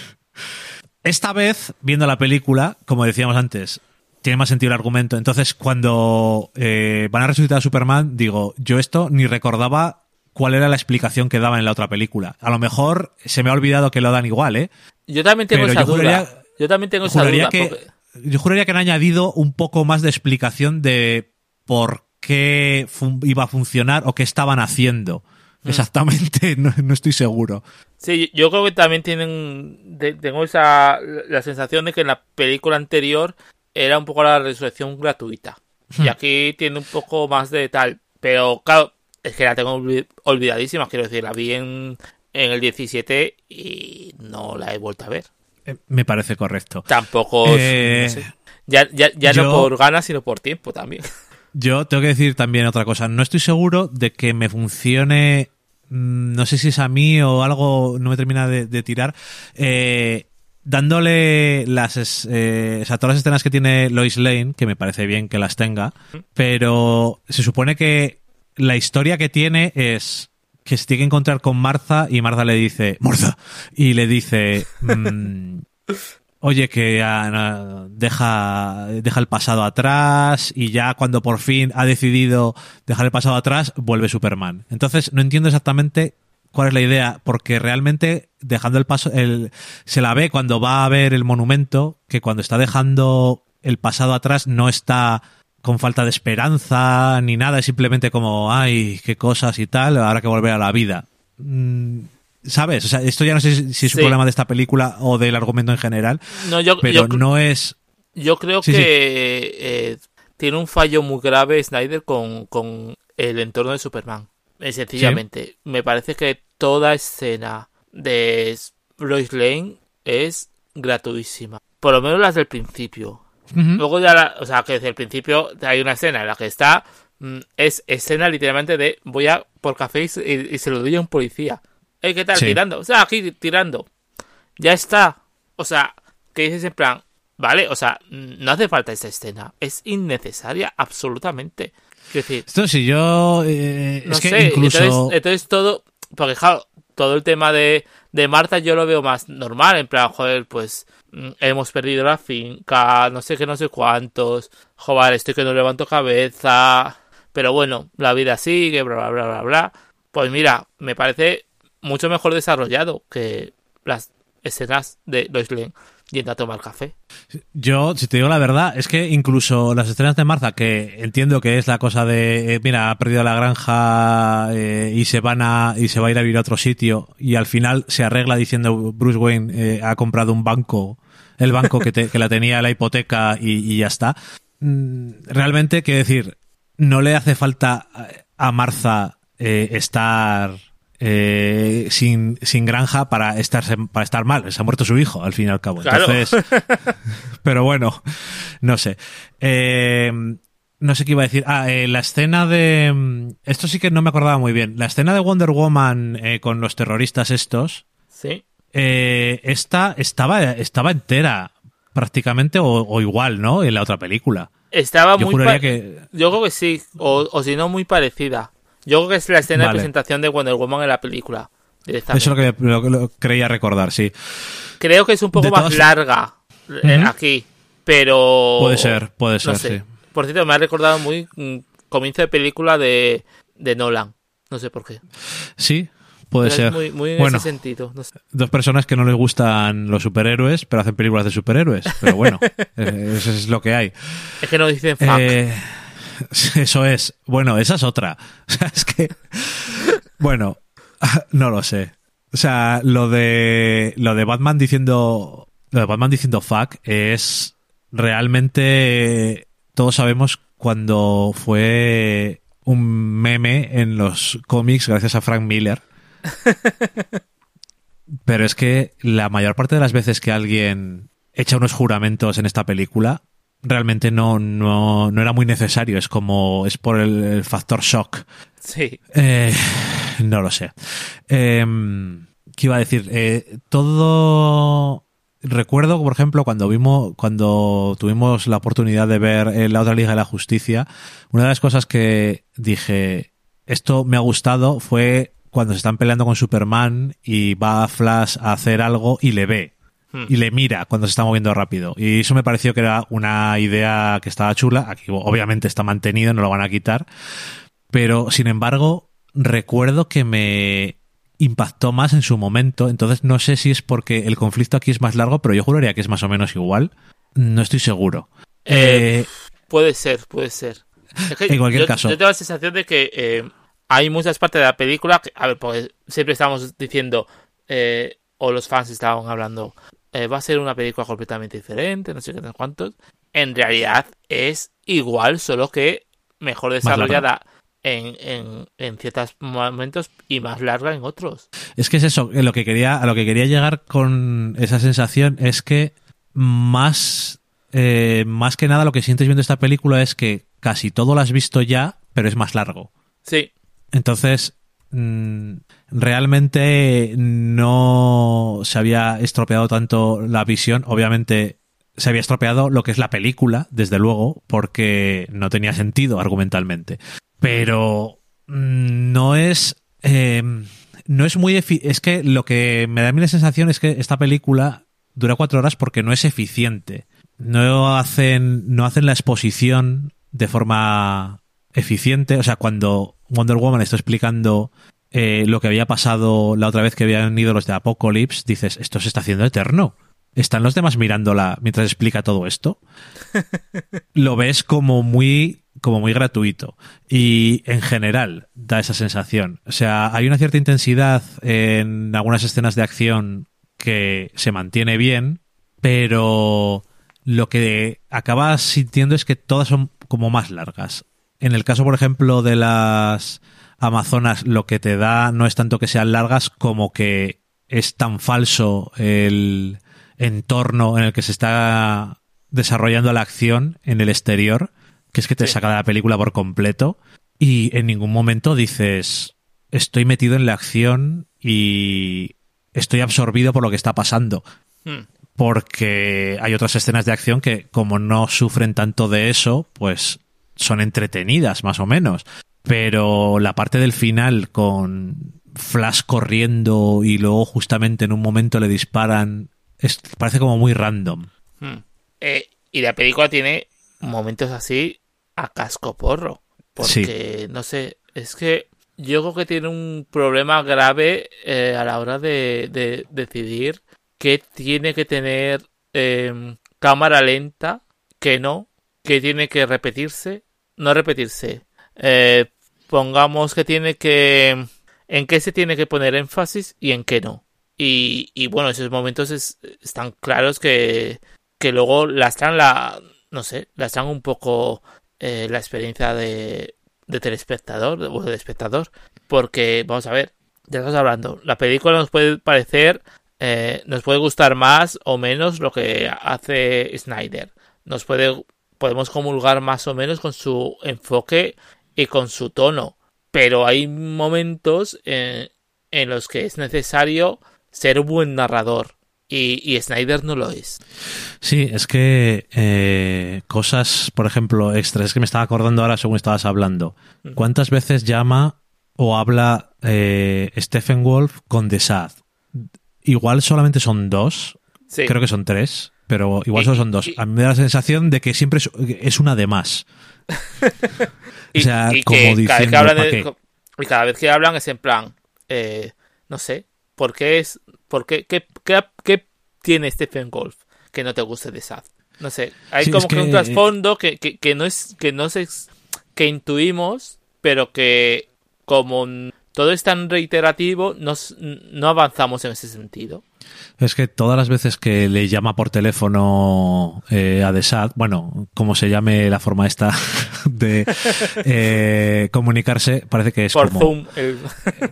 Esta vez, viendo la película, como decíamos antes, tiene más sentido el argumento. Entonces, cuando eh, van a resucitar a Superman, digo, yo esto ni recordaba cuál era la explicación que daban en la otra película. A lo mejor se me ha olvidado que lo dan igual, ¿eh? Yo también tengo Pero esa yo juraría- duda. Yo también tengo esa duda. que, porque- yo juraría que han añadido un poco más de explicación de por qué iba a funcionar o qué estaban haciendo. Mm. Exactamente, (laughs) no, no estoy seguro. Sí, yo creo que también tienen. de- tengo esa. la sensación de que en la película anterior era un poco la resurrección gratuita. Hmm. Y aquí tiene un poco más de tal. Pero claro, es que la tengo olvi- olvidadísima. Quiero decir, la vi en, en el 17 y no la he vuelto a ver. Eh, Me parece correcto. Tampoco. Eh, no sé. Ya, ya, ya no por ganas, sino por tiempo también. (laughs) Yo tengo que decir también otra cosa. No estoy seguro de que me funcione. mm, No sé si es a mí o algo no me termina de, tirar. eh, dándole las eh, todas las escenas que tiene Lois Lane, que me parece bien que las tenga, pero se supone que la historia que tiene es que se tiene que encontrar con Martha y Martha le dice, Martha, y le dice, (laughs) mm, oye, que deja, deja el pasado atrás y ya cuando por fin ha decidido dejar el pasado atrás, vuelve Superman. Entonces no entiendo exactamente cuál es la idea, porque realmente dejando el paso, se la ve cuando va a ver el monumento, que cuando está dejando el pasado atrás no está con falta de esperanza ni nada, es simplemente como, ay, qué cosas y tal, ahora que volver a la vida. Mm, ¿Sabes? O sea, esto ya no sé si es un Sí. problema de esta película o del argumento en general, No, yo, pero yo, no es... Yo creo Sí, que sí. eh, tiene un fallo muy grave Snyder con, con el entorno de Superman. Eh, sencillamente, me parece que toda escena de Lois Lane es gratuísima. Por lo menos las del principio. Luego ya, la- o sea, que desde el principio hay una escena en la que está, mm, es escena literalmente de voy a por café y, se- y- y se lo doy a un policía. Hey, ¿qué tal? Sí. Tirando. O sea, aquí tirando. Ya está. O sea, que dices en plan, vale, o sea, no hace falta esta escena. Es innecesaria, absolutamente. Quiero decir, Esto si yo... eh, no es que sé, incluso... entonces, entonces todo, porque claro, todo el tema de, de Marta yo lo veo más normal, en plan, joder, pues mm, hemos perdido la finca, no sé qué, no sé cuántos, joder, estoy que no levanto cabeza, pero bueno, la vida sigue, bla, bla, bla, bla, bla. Pues mira, me parece mucho mejor desarrollado que las escenas de Lois Lane. yendo a tomar café. Yo, si te digo la verdad, es que incluso las escenas de Martha, que entiendo que es la cosa de, eh, mira, ha perdido la granja eh, y se van a y se va a ir a vivir a otro sitio y al final se arregla diciendo Bruce Wayne eh, ha comprado un banco, el banco que, te- que la tenía la hipoteca y, y ya está. Mm, Realmente, quiero decir, no le hace falta a Martha eh, estar eh, sin, sin granja para estar, para estar mal. Se ha muerto su hijo, al fin y al cabo. Claro. Entonces, (laughs) pero bueno, no sé. Eh, no sé qué iba a decir. Ah, eh, la escena de... Esto sí que no me acordaba muy bien. La escena de Wonder Woman con los terroristas estos, Sí. esta estaba, estaba entera prácticamente o, o igual, ¿no? En la otra película. Estaba Yo muy juraría que... Yo creo que sí, o, o si no, muy parecida. Yo creo que es la escena Vale. de presentación de Wonder Woman en la película. Eso es lo que, lo creía recordar, sí. Creo que es un poco De más todas- larga eh, aquí, pero... Puede ser, puede no ser, sé. sí. Por cierto, me ha recordado muy mm, comienzo de película de, de Nolan. No sé por qué. Sí, puede Pero ser. muy, muy en bueno, ese sentido. no sé. dos personas que no les gustan los superhéroes, pero hacen películas de superhéroes. Pero bueno, (laughs) eh, eso es lo que hay. Es que no dicen fuck. Eh, (laughs) eso es. Bueno, esa es otra. (laughs) O sea, es que. Bueno, (laughs) no lo sé. O sea, lo de. Lo de Batman diciendo. Lo de Batman diciendo fuck es. Realmente. Todos sabemos cuando fue un meme en los cómics gracias a Frank Miller. Pero es que la mayor parte de las veces que alguien echa unos juramentos en esta película, realmente no, no, no era muy necesario. Es como, es por el, el factor shock. Sí. Eh, no lo sé. Eh, ¿Qué iba a decir? Eh, todo. Recuerdo, por ejemplo, cuando vimos, cuando tuvimos la oportunidad de ver eh, la otra Liga de la Justicia, una de las cosas que dije, esto me ha gustado, fue cuando se están peleando con Superman y va Flash a hacer algo y le ve. Hmm. Y le mira cuando se está moviendo rápido. Y eso me pareció que era una idea que estaba chula. Aquí obviamente está mantenido, no lo van a quitar. Pero, sin embargo, recuerdo que me impactó más en su momento. Entonces, no sé si es porque el conflicto aquí es más largo, pero yo juraría que es más o menos igual. No estoy seguro. Eh, Eh, Puede ser, puede ser. Es que En cualquier yo, caso. Yo tengo la sensación de que eh, hay muchas partes de la película que, a ver, pues siempre estamos diciendo, o los fans estaban hablando, eh, va a ser una película completamente diferente, no sé qué, cuántos. En realidad es igual, solo que mejor desarrollada en, en, en ciertos momentos y más larga en otros. Es que es eso, lo que quería, a lo que quería llegar con esa sensación es que más, eh, más que nada lo que sientes viendo esta película es que casi todo lo has visto ya, pero es más largo. Sí, Entonces, realmente no se había estropeado tanto la visión. Obviamente se había estropeado lo que es la película, desde luego, porque no tenía sentido argumentalmente. Pero mm, no es... eh, no es muy... Es que lo que me da a mí la sensación es que esta película dura cuatro horas porque no es eficiente. No hacen, no hacen la exposición de forma eficiente. O sea, cuando Wonder Woman está explicando eh, lo que había pasado la otra vez que habían ido los de Apocalypse, dices, esto se está haciendo eterno. ¿Están los demás mirándola mientras explica todo esto? (laughs) Lo ves como muy, como muy gratuito. Y en general da esa sensación. O sea, hay una cierta intensidad en algunas escenas de acción que se mantiene bien, pero lo que acabas sintiendo es que todas son como más largas. En el caso, por ejemplo, de las Amazonas, lo que te da no es tanto que sean largas como que es tan falso el entorno en el que se está desarrollando la acción en el exterior, que es que te Sí. saca de la película por completo y en ningún momento dices estoy metido en la acción y estoy absorbido por lo que está pasando Hmm. porque hay otras escenas de acción que como no sufren tanto de eso, pues son entretenidas más o menos. Pero la parte del final con Flash corriendo y luego justamente en un momento le disparan, es, parece como muy random. Hmm. Eh, y la película tiene momentos así a casco porro. Porque, no sé, es que yo creo que tiene un problema grave eh, a la hora de, de decidir qué tiene que tener eh, cámara lenta, que no, que tiene que repetirse, no repetirse. Eh, pongamos que tiene que... en qué se tiene que poner énfasis y en qué no. Y, y bueno, esos momentos es- están claros que, que luego lastran la, no sé, lastran un poco eh, la experiencia de, de telespectador o de espectador. Porque, vamos a ver, ya estamos hablando, la película nos puede parecer, eh, nos puede gustar más o menos lo que hace Snyder. Nos puede, podemos comulgar más o menos con su enfoque y con su tono. Pero hay momentos eh, en los que es necesario ser un buen narrador. Y, y Snyder no lo es. Sí, es que eh, cosas, por ejemplo, extras, es que me estaba acordando ahora según estabas hablando. ¿Cuántas veces llama o habla eh, Stephen Wolf con The Sad? Igual solamente son dos, Sí. creo que son tres, pero igual solo son dos. A mí me da la sensación de que siempre es, una de más. (laughs) Y, O sea, y como que cada vez que hablan ¿pa' de- qué? y cada vez que hablan es en plan, eh, no sé, ¿por qué es, por qué, qué, qué, qué tiene Stephen Golf que no te guste de Sad? No sé, hay Sí, como que, un trasfondo que, que, que no es, que no se, que intuimos, pero que como todo es tan reiterativo, nos, no avanzamos en ese sentido. Es que todas las veces que le llama por teléfono eh, a Desad, bueno, como se llame la forma esta (laughs) de eh, comunicarse, parece que es Por como Zoom, el-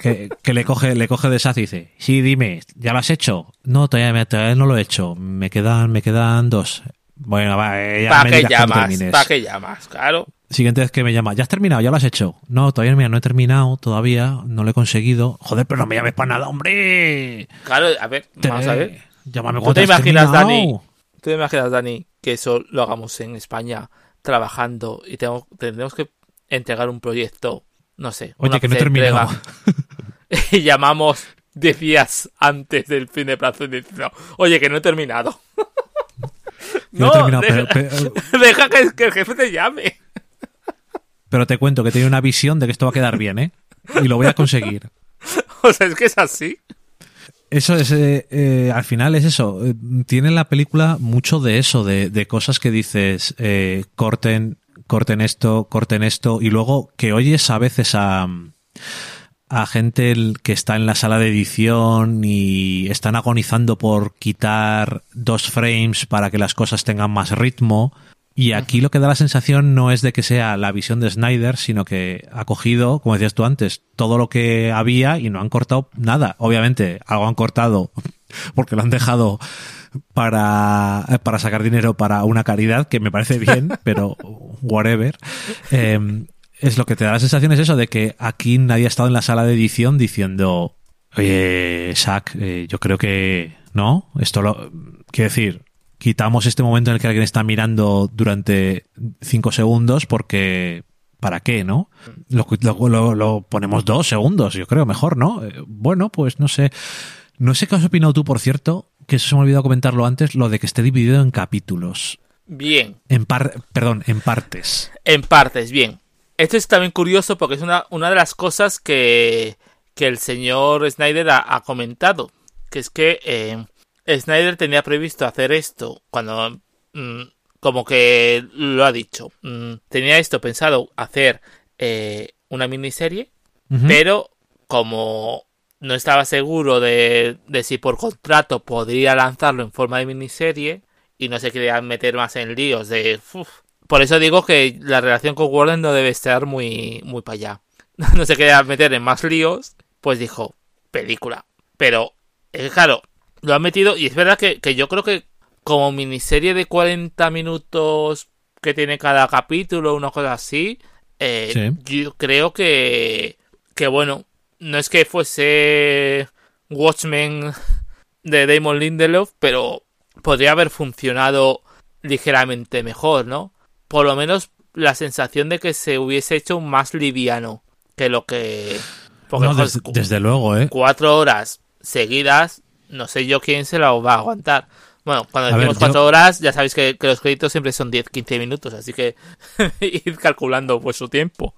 que, que le coge le coge Desad y dice, sí, dime, ¿ya lo has hecho? No, todavía, todavía no lo he hecho, me quedan me quedan dos. Bueno, va, eh, ya ¿para me qué llamas? ¿Para qué llamas? Claro. Siguiente vez que me llama, ¿ya has terminado? ¿Ya lo has hecho? No, todavía mira, no he terminado, todavía, no lo he conseguido. Joder, pero no me llames para nada, hombre. Claro, a ver, vamos a ver. Llámame ¿Tú cuando te imaginas, terminado. Dani? ¿Tú te imaginas, Dani, que eso lo hagamos en España trabajando y tengo, tendremos que entregar un proyecto, no sé, Oye, que no he terminado. (laughs) y llamamos 10 días antes del fin de plazo y decimos, oye, que no he terminado. (laughs) No he terminado, (laughs) deja, pero- pero- deja que, que el jefe te llame. Pero te cuento que tengo una visión de que esto va a quedar bien, ¿eh? Y lo voy a conseguir. (laughs) O sea, es que es así. Eso es, eh, eh, al final es eso. eh, Tiene la película mucho de eso, de, de cosas que dices, eh, corten, corten esto, corten esto, y luego que oyes a veces a, a gente que está en la sala de edición y están agonizando por quitar dos frames para que las cosas tengan más ritmo. Y aquí lo que da la sensación no es de que sea la visión de Snyder, sino que ha cogido, como decías tú antes, todo lo que había y no han cortado nada. Obviamente, algo han cortado (laughs) porque lo han dejado para, para sacar dinero para una caridad, que me parece bien, (laughs) pero whatever. Eh, es lo que te da la sensación es eso, de que aquí nadie ha estado en la sala de edición diciendo, oye, Shaq, eh, yo creo que no, esto lo... Quiero decir, quitamos este momento en el que alguien está mirando durante cinco segundos porque ¿para qué, no? Lo, lo- lo- lo ponemos dos segundos, yo creo, mejor, ¿no? Eh, Bueno, pues no sé. No sé qué has opinado tú, por cierto, que eso se me ha olvidado comentarlo antes, lo de que esté dividido en capítulos. Bien, En par, perdón, en partes. En partes, bien. Esto es también curioso porque es una, una de las cosas que, que el señor Snyder ha, ha comentado. Que es que eh, Snyder tenía previsto hacer esto cuando... mm, como que lo ha dicho. Mm, tenía esto pensado hacer eh, una miniserie, pero como no estaba seguro de, de si por contrato podría lanzarlo en forma de miniserie y no se quería meter más en líos de... uf. Por eso digo que la relación con Warner no debe estar muy, muy para allá. (laughs) No se quería meter en más líos, pues dijo, película. Pero, es claro, lo ha metido y es verdad que, que yo creo que como miniserie de 40 minutos que tiene cada capítulo, una cosa así, eh, Sí. yo creo que, que bueno, no es que fuese Watchmen de Damon Lindelof, pero podría haber funcionado ligeramente mejor, ¿no? Por lo menos la sensación de que se hubiese hecho más liviano que lo que... Porque, No, desde luego, ¿eh? cuatro horas seguidas, no sé yo quién se la va a aguantar. Bueno, cuando decimos yo- cuatro horas, ya sabéis que, que los créditos siempre son 10-15 minutos, así que (laughs) id calculando pues su tiempo.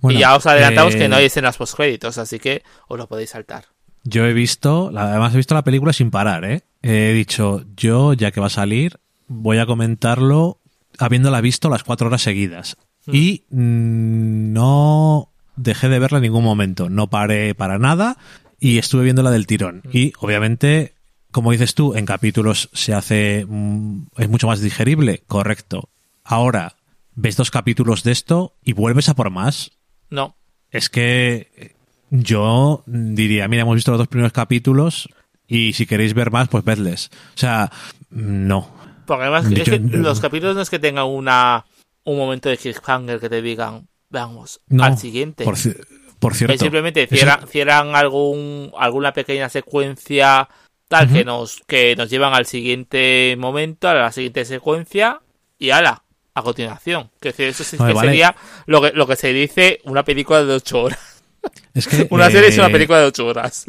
Bueno, y ya os adelantamos eh, que no hay escenas post créditos, así que os lo podéis saltar. Yo he visto, además he visto la película sin parar, ¿eh? He dicho, yo, ya que va a salir, voy a comentarlo habiéndola visto las cuatro horas seguidas. Y mm, no dejé de verla en ningún momento. No paré para nada y estuve viéndola del tirón. Y obviamente, como dices tú, en capítulos se hace. mm, es mucho más digerible, correcto. Ahora, ves dos capítulos de esto y vuelves a por más. No. Es que eh, yo diría, mira, hemos visto los dos primeros capítulos y si queréis ver más, pues vedles. O sea, no. Porque además Yo- es que yo- los capítulos no es que tengan una un momento de cliffhanger que te digan, vamos, No. al siguiente. Por, por cierto. Es simplemente Eso- cierran, algún, alguna pequeña secuencia tal que nos que nos llevan al siguiente momento, a la siguiente secuencia y ala, a continuación. Que eso sí Vale, que vale. sería lo que, lo que se dice una película de ocho horas. es que, (laughs) Una serie es una eh, película de ocho horas.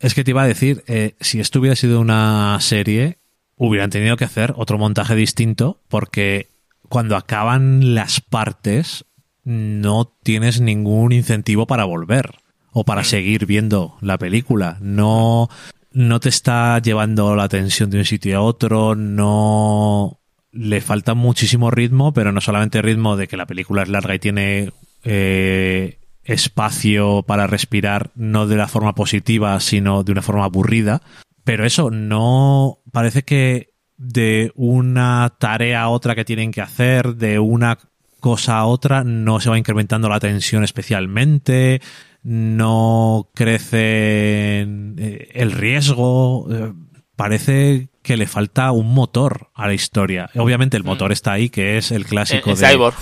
Es que te iba a decir, eh, si esto hubiera sido una serie, hubieran tenido que hacer otro montaje distinto, porque cuando acaban las partes, no tienes ningún incentivo para volver o para seguir viendo la película. No, no te está llevando la atención de un sitio a otro, no le falta muchísimo ritmo, pero no solamente ritmo de que la película es larga y tiene eh, espacio para respirar, no de la forma positiva, sino de una forma aburrida. Pero eso, no parece que de una tarea a otra que tienen que hacer, de una cosa a otra, no se va incrementando la tensión especialmente, no crece eh, el riesgo. eh, Parece que le falta un motor a la historia. Obviamente el motor está ahí, que es el clásico en de Cyborg.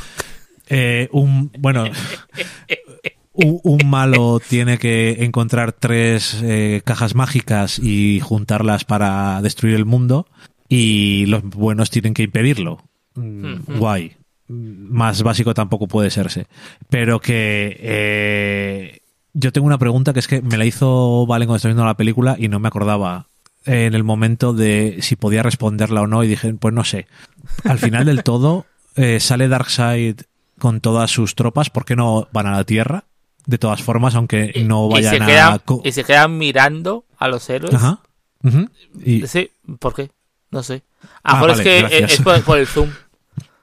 eh, un bueno (laughs) un, un malo tiene que encontrar tres eh, cajas mágicas y juntarlas para destruir el mundo y los buenos tienen que impedirlo Mm, guay Mm, más básico tampoco puede serse pero que eh, yo tengo una pregunta que es que me la hizo Valen cuando estaba viendo la película y no me acordaba en el momento de si podía responderla o no y dije pues no sé al final del todo eh, sale Darkseid con todas sus tropas, ¿por qué no van a la Tierra? De todas formas, aunque Y- no y, vayan se a... quedan, y se quedan mirando a los héroes. Ajá. Y, Sí, ¿por qué? No sé. Ah, A mejor vale, es que gracias. es por, por el zoom. (laughs)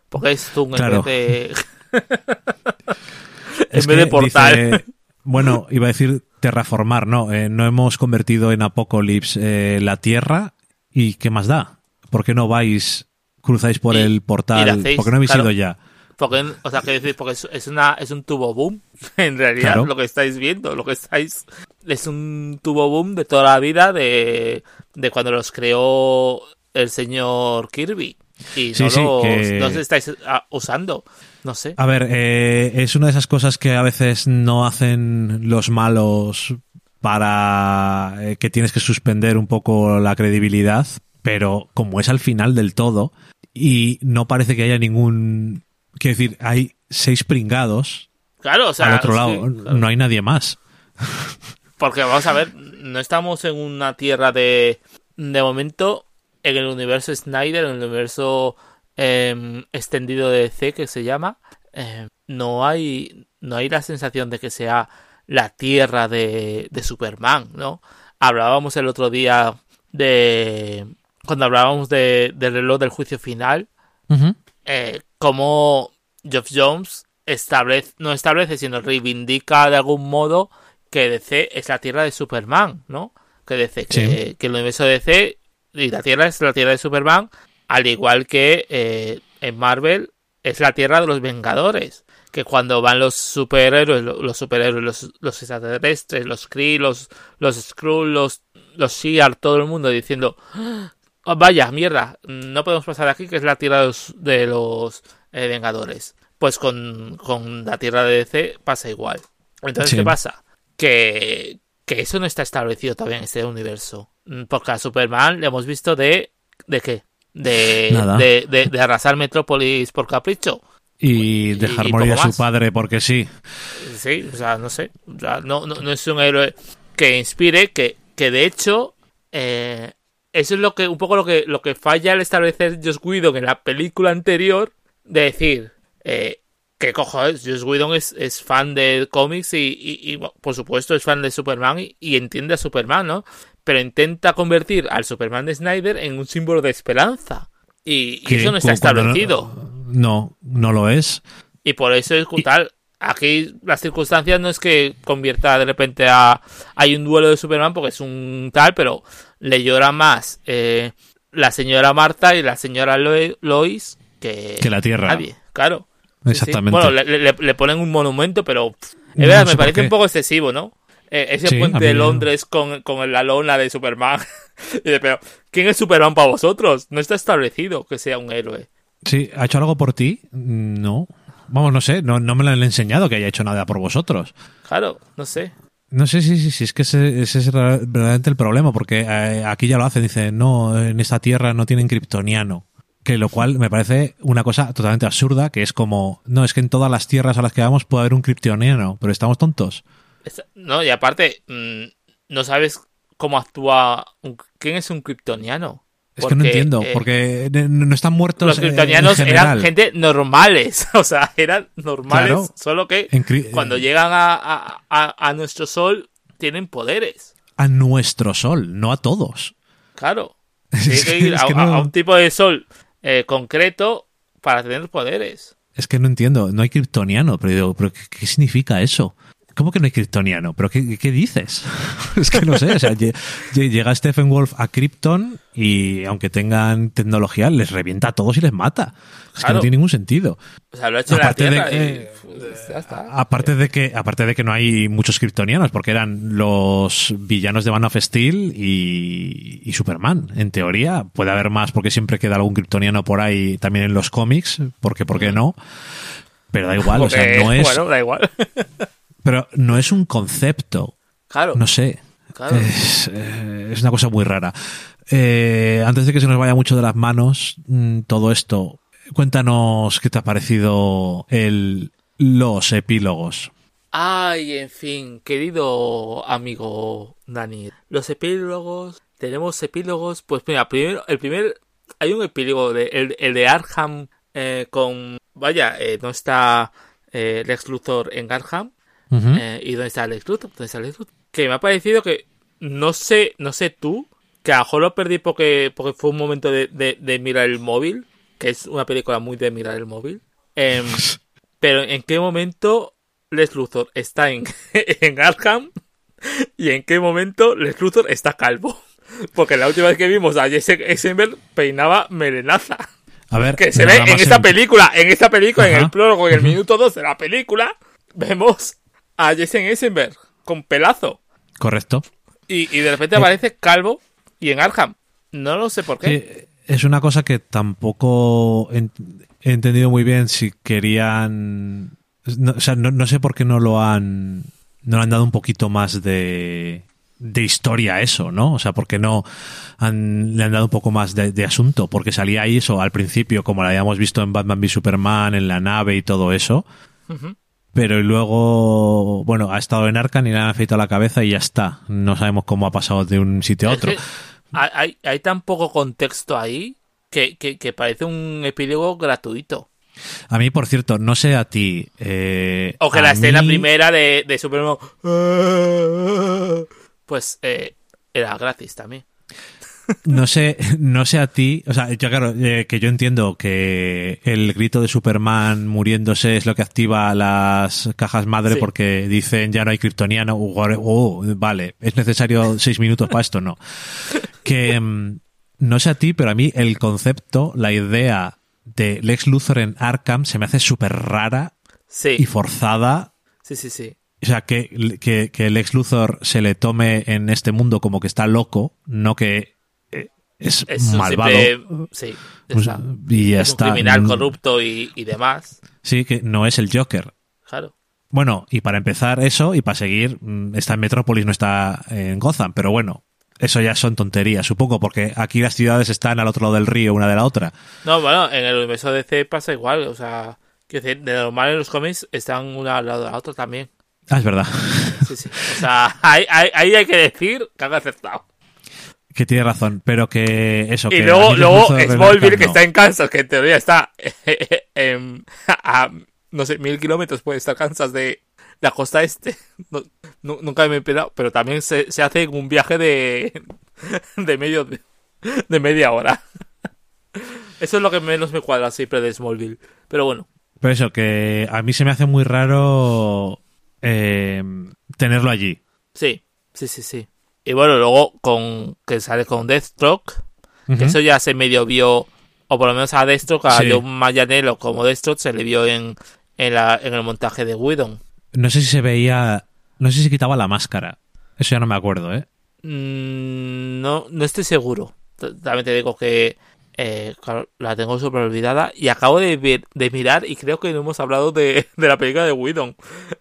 Porque es zoom Claro. en vez de. (laughs) es en vez de portal. dice- bueno, iba a decir terraformar, no. eh, no hemos convertido en Apocalypse eh, la Tierra y ¿qué más da? ¿Por qué no vais, cruzáis por Y- el portal? hacéis, ¿Por qué no habéis claro. ido ya? Porque, o sea, decir, porque es, es una, es un tubo boom. (laughs) En realidad, Claro. lo que estáis viendo, lo que estáis. Es un tubo boom de toda la vida de, de cuando los creó el señor Kirby. Y Sí, no, sí, los, que- no los estáis ah, usando. No sé. A ver, eh, es una de esas cosas que a veces no hacen los malos para eh, que tienes que suspender un poco la credibilidad, pero como es al final del todo y no parece que haya ningún... Quiero decir, hay seis pringados Claro, o sea. al otro sí, lado, claro. no hay nadie más. (laughs) Porque vamos a ver, no estamos en una tierra de. De momento, en el universo Snyder, en el universo em, extendido de DC que se llama, em, no hay. No hay la sensación de que sea la tierra de, de Superman, ¿no? Hablábamos el otro día de. Cuando hablábamos de, del reloj del juicio final, Ujú. eh, como Geoff Jones establece, no establece, sino reivindica de algún modo que DC es la tierra de Superman, ¿no? Que DC, que, que el universo de DC y la tierra es la tierra de Superman, al igual que eh, en Marvel es la tierra de los Vengadores. Que cuando van los superhéroes, lo- los superhéroes, los, los extraterrestres, los Kree, los, los Skrull, los, los Shi'ar, todo el mundo diciendo Oh, vaya, mierda, no podemos pasar de aquí, que es la tierra de los, de los, eh, Vengadores. Pues con, con la tierra de DC pasa igual. Entonces, Sí. ¿qué pasa? Que, que eso no está establecido todavía en este universo. Porque a Superman le hemos visto de... ¿De qué? De, de, de, de arrasar Metrópolis por capricho. Y Y- dejar y morir a su padre porque sí. Sí, o sea, no sé. O sea, no, no, no es un héroe que inspire, que, que de hecho, eh, eso es lo que, un poco lo que, lo que falla al establecer Joss Whedon en la película anterior, de decir, eh, que cojones, Joss Whedon es, es fan de cómics y, y- y, por supuesto es fan de Superman y, y entiende a Superman, ¿no? Pero intenta convertir al Superman de Snyder en un símbolo de esperanza. Y, eso no está establecido. No, no lo es. Y por eso es tal. Aquí las circunstancias no es que convierta de repente a. Hay un duelo de Superman porque es un tal, pero le llora más eh, la señora Marta y la señora Lo- Lois que, Que la Tierra. Nadie, claro. Sí, sí. Exactamente. Bueno, le, le- le ponen un monumento, pero. Es No verdad, sé me parece un poco excesivo, ¿no? Eh, ese Sí, puente de. Londres con, con la lona de Superman. (laughs) y de, pero, ¿quién es Superman para vosotros? No está establecido que sea un héroe. Sí, ¿ha hecho algo por ti? No. Vamos, no sé, no, no me lo han enseñado que haya hecho nada por vosotros. Claro, no sé. No sé si sí, sí, es que ese, ese es ra- verdaderamente el problema, porque eh, aquí ya lo hacen, dice, no, en esta tierra no tienen kryptoniano. Que lo cual me parece una cosa totalmente absurda, que es como, no, es que en todas las tierras a las que vamos puede haber un kryptoniano, pero estamos tontos. No, y aparte, mm, no sabes cómo actúa. un- ¿Quién es un kryptoniano? Es que no entiendo, eh, porque no están muertos. los eh, kryptonianos eran gente normales. (laughs) O sea, eran normales. Claro. Solo que cuando llegan a, a- a- a nuestro sol, tienen poderes. A nuestro sol, no a todos. Claro. (laughs) Tiene que ir es a, que a- no- a un tipo de sol eh, concreto para tener poderes. Es que no entiendo, no hay kryptoniano, pero digo, ¿pero qué, qué significa eso? ¿Cómo que no hay kryptoniano? ¿Pero qué, qué dices? (laughs) es que no sé, o sea, llega Stephen Wolf a Krypton y aunque tengan tecnología, les revienta a todos y les mata. Es que no tiene ningún sentido. O sea, lo ha hecho Aparte de la Tierra que- y, ya está. Aparte de que, aparte de que no hay muchos kryptonianos, porque eran los villanos de Man of Steel y, y Superman. En teoría, puede haber más porque siempre queda algún kryptoniano por ahí también en los cómics, porque ¿por qué no? Pero da igual, o sea, no es, Bueno, da igual. (laughs) pero no es un concepto, claro. no sé. Claro. Es, eh, es una cosa muy rara. Eh, antes de que se nos vaya mucho de las manos mm, todo esto, cuéntanos qué te ha parecido el, los epílogos. Ay, en fin, querido amigo Dani, los epílogos, tenemos epílogos, pues mira, primero, el primer, hay un epílogo, de, el, el de Arkham eh, con, vaya, eh, no está eh, Lex Luthor en Arkham, Eh, ¿y dónde está Lex Luthor? ¿Dónde está Lex Luthor? Que me ha parecido que, no sé, no sé tú, que a lo mejor lo perdí porque, porque fue un momento de, de, de mirar el móvil, que es una película muy de mirar el móvil, Em, (laughs) pero ¿en qué momento Les Luthor está en, (laughs) en Arkham? ¿Y en qué momento Les Luthor está calvo? (laughs) Porque la última vez que vimos a Jesse Eisenberg peinaba melenaza. A ver, Que se ve en esta película, en esta película, en el prólogo, en el minuto 2 de la película, vemos a Jesse Eisenberg con pelazo. Correcto. Y, y de repente Eh. aparece calvo y en Arkham. No lo sé por qué. Sí, es una cosa que tampoco he entendido muy bien si querían. no- o sea, no, no sé por qué no lo han. No le han dado un poquito más de. de historia a eso, ¿no? O sea, ¿por qué no han, le han dado un poco más de, de asunto? Porque salía ahí eso al principio, como lo habíamos visto en Batman v Superman, en la nave y todo eso. Pero luego, bueno, ha estado en Arkham y le han afeitado la cabeza y ya está. No sabemos cómo ha pasado de un sitio a otro. hay, tan poco contexto ahí que, que, que parece un epílogo gratuito. A mí, por cierto, no sé a ti. eh, O que la escena mí- primera de, de Superman. Pues eh, era gratis también. No sé, no sé a ti. O sea, yo claro, eh, que yo entiendo que el grito de Superman muriéndose es lo que activa las cajas madre Sí. porque dicen ya no hay kryptoniano. Oh, vale, es necesario seis minutos para esto, no. Que mm, no sé a ti, pero a mí el concepto, la idea de Lex Luthor en Arkham se me hace súper rara Sí, y forzada sí, sí, sí. O sea, que, que, que el ex Luthor se le tome en este mundo como que está loco, no que es, Es malvado. simple- sí, y ya es está. un criminal Mm, corrupto y, y demás. Sí, que no es el Joker. Claro. Bueno, y para empezar eso, y para seguir, mm, está en Metrópolis, no está en Gotham, pero bueno, eso ya son tonterías, supongo, porque aquí las ciudades están al otro lado del río, una de la otra. No, bueno, en el universo DC pasa igual. O sea, quiero decir, de normal en los cómics están una al lado de la otra también. Ah, es verdad. Sí, sí. O sea, (laughs) ahí, ahí hay que decir que han aceptado. Que tiene razón, pero que eso. Y que luego, luego Smallville, que está en Kansas, que en teoría está (laughs) a no sé, mil kilómetros puede estar Kansas de la costa este. (laughs) No- nunca me he pegado, pero también se, se hace un viaje de, (laughs) de medio, de, de media hora. Eso es lo que menos me cuadra siempre de Smallville. Pero bueno, Pero eso, que a mí se me hace muy raro eh, tenerlo allí. sí, sí, sí, sí. Y bueno, luego con que sale con Deathstroke, que eso ya se medio vio, o por lo menos a Deathstroke, a Sí. John Mayanelo como Deathstroke, se le vio en, en, la, en el montaje de Whedon. No sé si se veía. No sé si quitaba la máscara. Eso ya no me acuerdo, ¿eh? Mm, no, no estoy seguro. También te digo que eh, claro, la tengo súper olvidada y acabo de, ver- de mirar y creo que no hemos hablado de, (laughs) de la película de Whedon.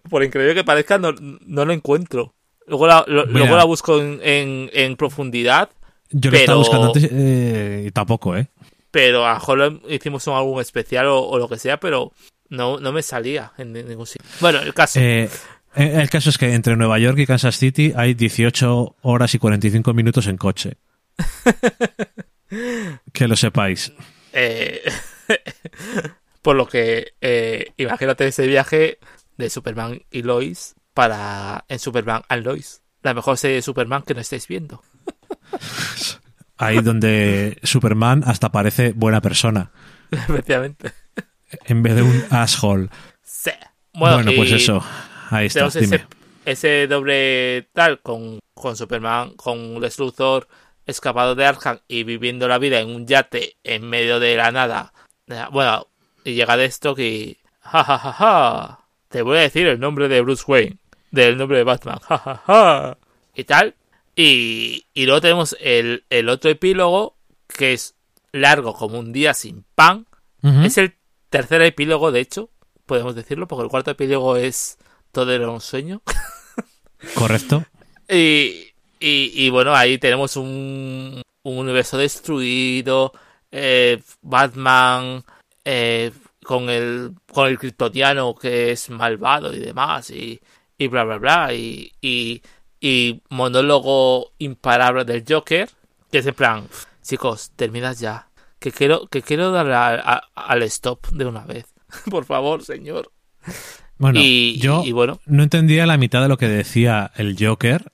Por increíble que parezca, no, no lo encuentro. Luego la, lo- luego la busco en, en, en profundidad, Yo lo Pero- estaba buscando antes eh, y tampoco, ¿eh? pero a lo hicimos un álbum especial o, o lo que sea, pero no, no me salía en ningún sitio. Bueno, el caso. Eh, eh, el caso es que entre Nueva York y Kansas City hay 18 horas y 45 minutos en coche. (laughs) que lo sepáis. Eh, (laughs) por lo que eh, imagínate ese viaje de Superman y Lois para en Superman and Lois, la mejor serie de Superman que no estáis viendo. (laughs) Ahí donde Superman hasta parece buena persona (laughs) Efectivamente. en vez de un asshole. Sí. Bueno, Bueno, pues eso. Ahí está, dime. ese, ese doble tal con, con Superman, con Lex Luthor escapado de Arkham y viviendo la vida en un yate en medio de la nada. Bueno, y llega Deathstroke y... Ja, ja, ja, ja. Te voy a decir el nombre de Bruce Wayne. Del nombre de Batman. (laughs) Ja, ja, ja. Y tal. Y, y luego tenemos el, el otro epílogo que es largo como un día sin pan. Es el tercer epílogo, de hecho, podemos decirlo, porque el cuarto epílogo es Todo era un sueño. (laughs) Correcto. Y, y, y bueno, ahí tenemos un, un universo destruido, eh, Batman eh, con el con el kryptoniano que es malvado y demás, y, y bla bla bla, y, y, y monólogo imparable del Joker, que es en plan, chicos, terminas ya, que quiero, que quiero darle a- a- al stop de una vez, (laughs) por favor, señor. Bueno, y, yo y bueno, no entendía la mitad de lo que decía el Joker,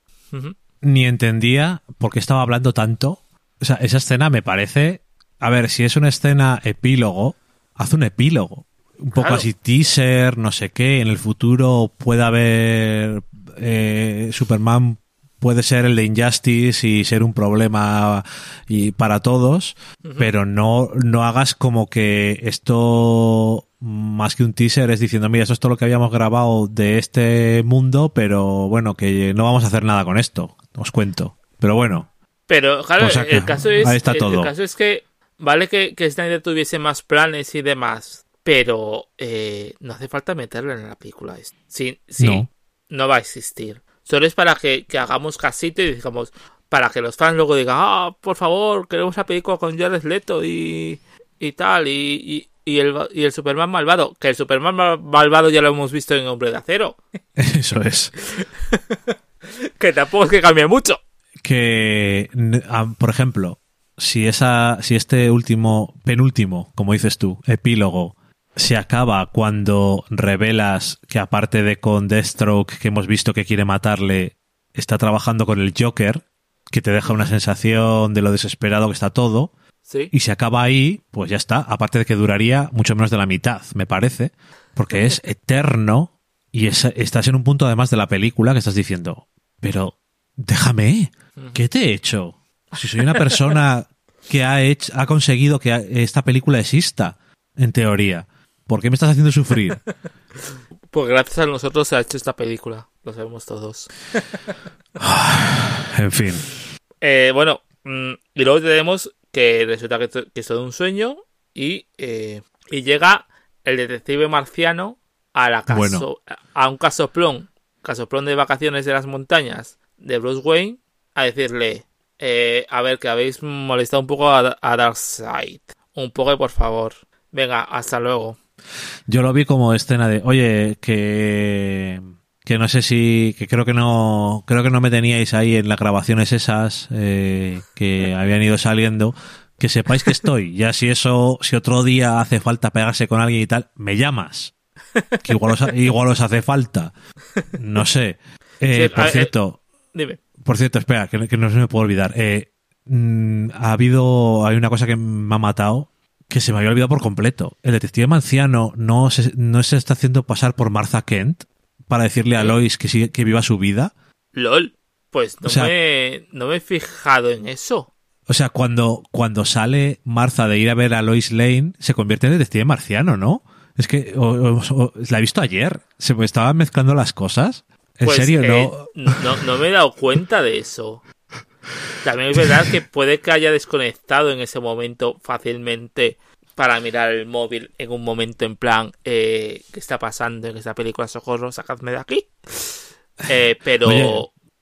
ni entendía por qué estaba hablando tanto. O sea, esa escena me parece. A ver, si es una escena epílogo, haz un epílogo. Un poco Claro. así teaser, no sé qué. En el futuro puede haber. eh, Superman puede ser el de Injustice y ser un problema y para todos, pero no, no hagas como que esto más que un teaser es diciendo, mira, esto es todo lo que habíamos grabado de este mundo, pero bueno, que no vamos a hacer nada con esto, os cuento. Pero bueno, Pero claro, el caso es, ahí está el- todo. el caso es que vale que, que Snyder tuviese más planes y demás, pero eh, no hace falta meterlo en la película. Sí, sí, No. no. va a existir. Solo es para que, que hagamos casito y digamos, para que los fans luego digan, ah, por favor, queremos la película con Jared Leto y, y tal, y, y, y el, y el Superman malvado. Que el Superman mal- malvado ya lo hemos visto en Hombre de Acero. (laughs) eso es. (laughs) Que tampoco es que cambie mucho. que, por ejemplo, si esa, si este último, penúltimo, como dices tú, epílogo, se acaba cuando revelas que aparte de con Deathstroke, que hemos visto que quiere matarle, está trabajando con el Joker, que te deja una sensación de lo desesperado que está todo, Sí. y se acaba ahí, pues ya está. Aparte de que duraría mucho menos de la mitad, me parece, porque es eterno y es- estás en un punto además de la película que estás diciendo, pero déjame, ¿qué te he hecho? Si soy una persona que ha hecho, ha conseguido que esta película exista, en teoría, ¿por qué me estás haciendo sufrir? (laughs) Pues gracias a nosotros se ha hecho esta película. Lo sabemos todos. (sighs) En fin, Eh, bueno, mm, y luego tenemos que resulta que, que es todo un sueño y, eh, y llega el detective marciano a la caso, Bueno. a un casoplón, casoplón de vacaciones de las montañas de Bruce Wayne a decirle, eh, a ver, que habéis molestado un poco a, a Darkseid. Un poco, por favor. Venga, hasta luego. Yo lo vi como escena de, oye, que que no sé si, que creo que no, creo que no me teníais ahí en las grabaciones esas eh, que habían ido saliendo. Que sepáis que estoy. Ya si eso, si otro día hace falta pegarse con alguien y tal, me llamas. que igual os, igual os hace falta. No sé. Eh, Sí, por ver, cierto, Dime. por cierto, espera, que, que no se me puede olvidar. Eh, mm, ha habido, hay una cosa que me ha matado que se me había olvidado por completo. El detective manciano no se, no se está haciendo pasar por Martha Kent para decirle a. Lois que, sigue- que viva su vida. LOL. Pues no, O sea- me, no me he fijado en eso. O sea, cuando, cuando sale Martha de ir a ver a Lois Lane, se convierte en detective marciano, ¿no? Es que o- o- o- la he visto ayer. Se me estaban mezclando las cosas. En Pues, serio, eh, no. no. No me he dado cuenta de eso. También es verdad que puede que haya desconectado en ese momento fácilmente para mirar el móvil en un momento en plan eh, ¿qué está pasando en esta película? Socorro, sacadme de aquí. Eh, pero Oye.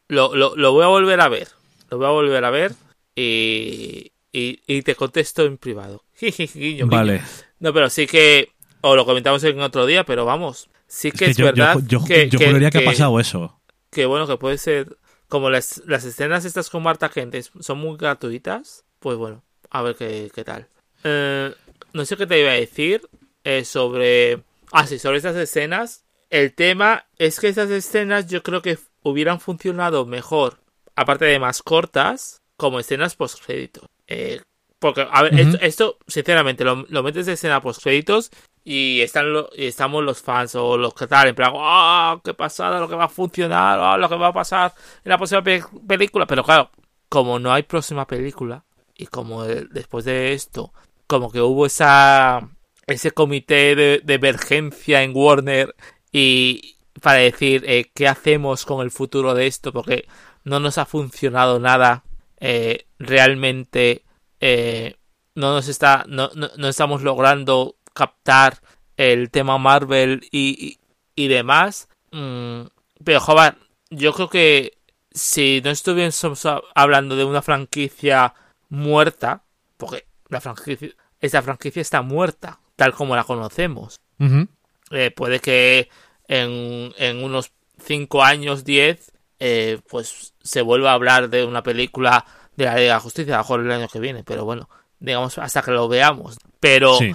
lo, lo, lo voy a volver a ver. Lo voy a volver a ver y, y, y te contesto en privado. (laughs) Guiño, guiño. Vale. No, pero sí que, o lo comentamos en otro día, pero vamos, sí que es, yo, yo- verdad yo, que, yo que- juraría que, que- ha pasado eso. que, bueno, que puede ser, como las, las escenas estas con Marta Gentes son muy gratuitas, pues bueno, a ver qué, qué tal. Eh, no sé qué te iba a decir eh, sobre, ah, sí, sobre estas escenas. El tema es que esas escenas yo creo que hubieran funcionado mejor, aparte de más cortas, como escenas post créditos. porque, a ver, esto, esto, sinceramente, lo, lo metes de escena post créditos y están lo- estamos los fans o los que tal, en plan, ¡ah! ¡Qué pasada! Lo que va a funcionar, ¡ah! Lo que va a pasar en la próxima pe- película. Pero claro, como no hay próxima película y como después de esto, como que hubo esa ese comité de, de emergencia en Warner y para decir eh, qué hacemos con el futuro de esto porque no nos ha funcionado nada eh, realmente eh, no nos está no, no, no estamos logrando captar el tema Marvel y, y, y demás Mm, pero joder yo creo que si no estuviésemos hablando de una franquicia muerta porque la franquicia esta franquicia está muerta tal como la conocemos eh, puede que en, en unos 5 años, 10, eh, pues se vuelva a hablar de una película de la Liga de la Justicia, a lo mejor el año que viene, pero bueno, digamos hasta que lo veamos. Pero Sí.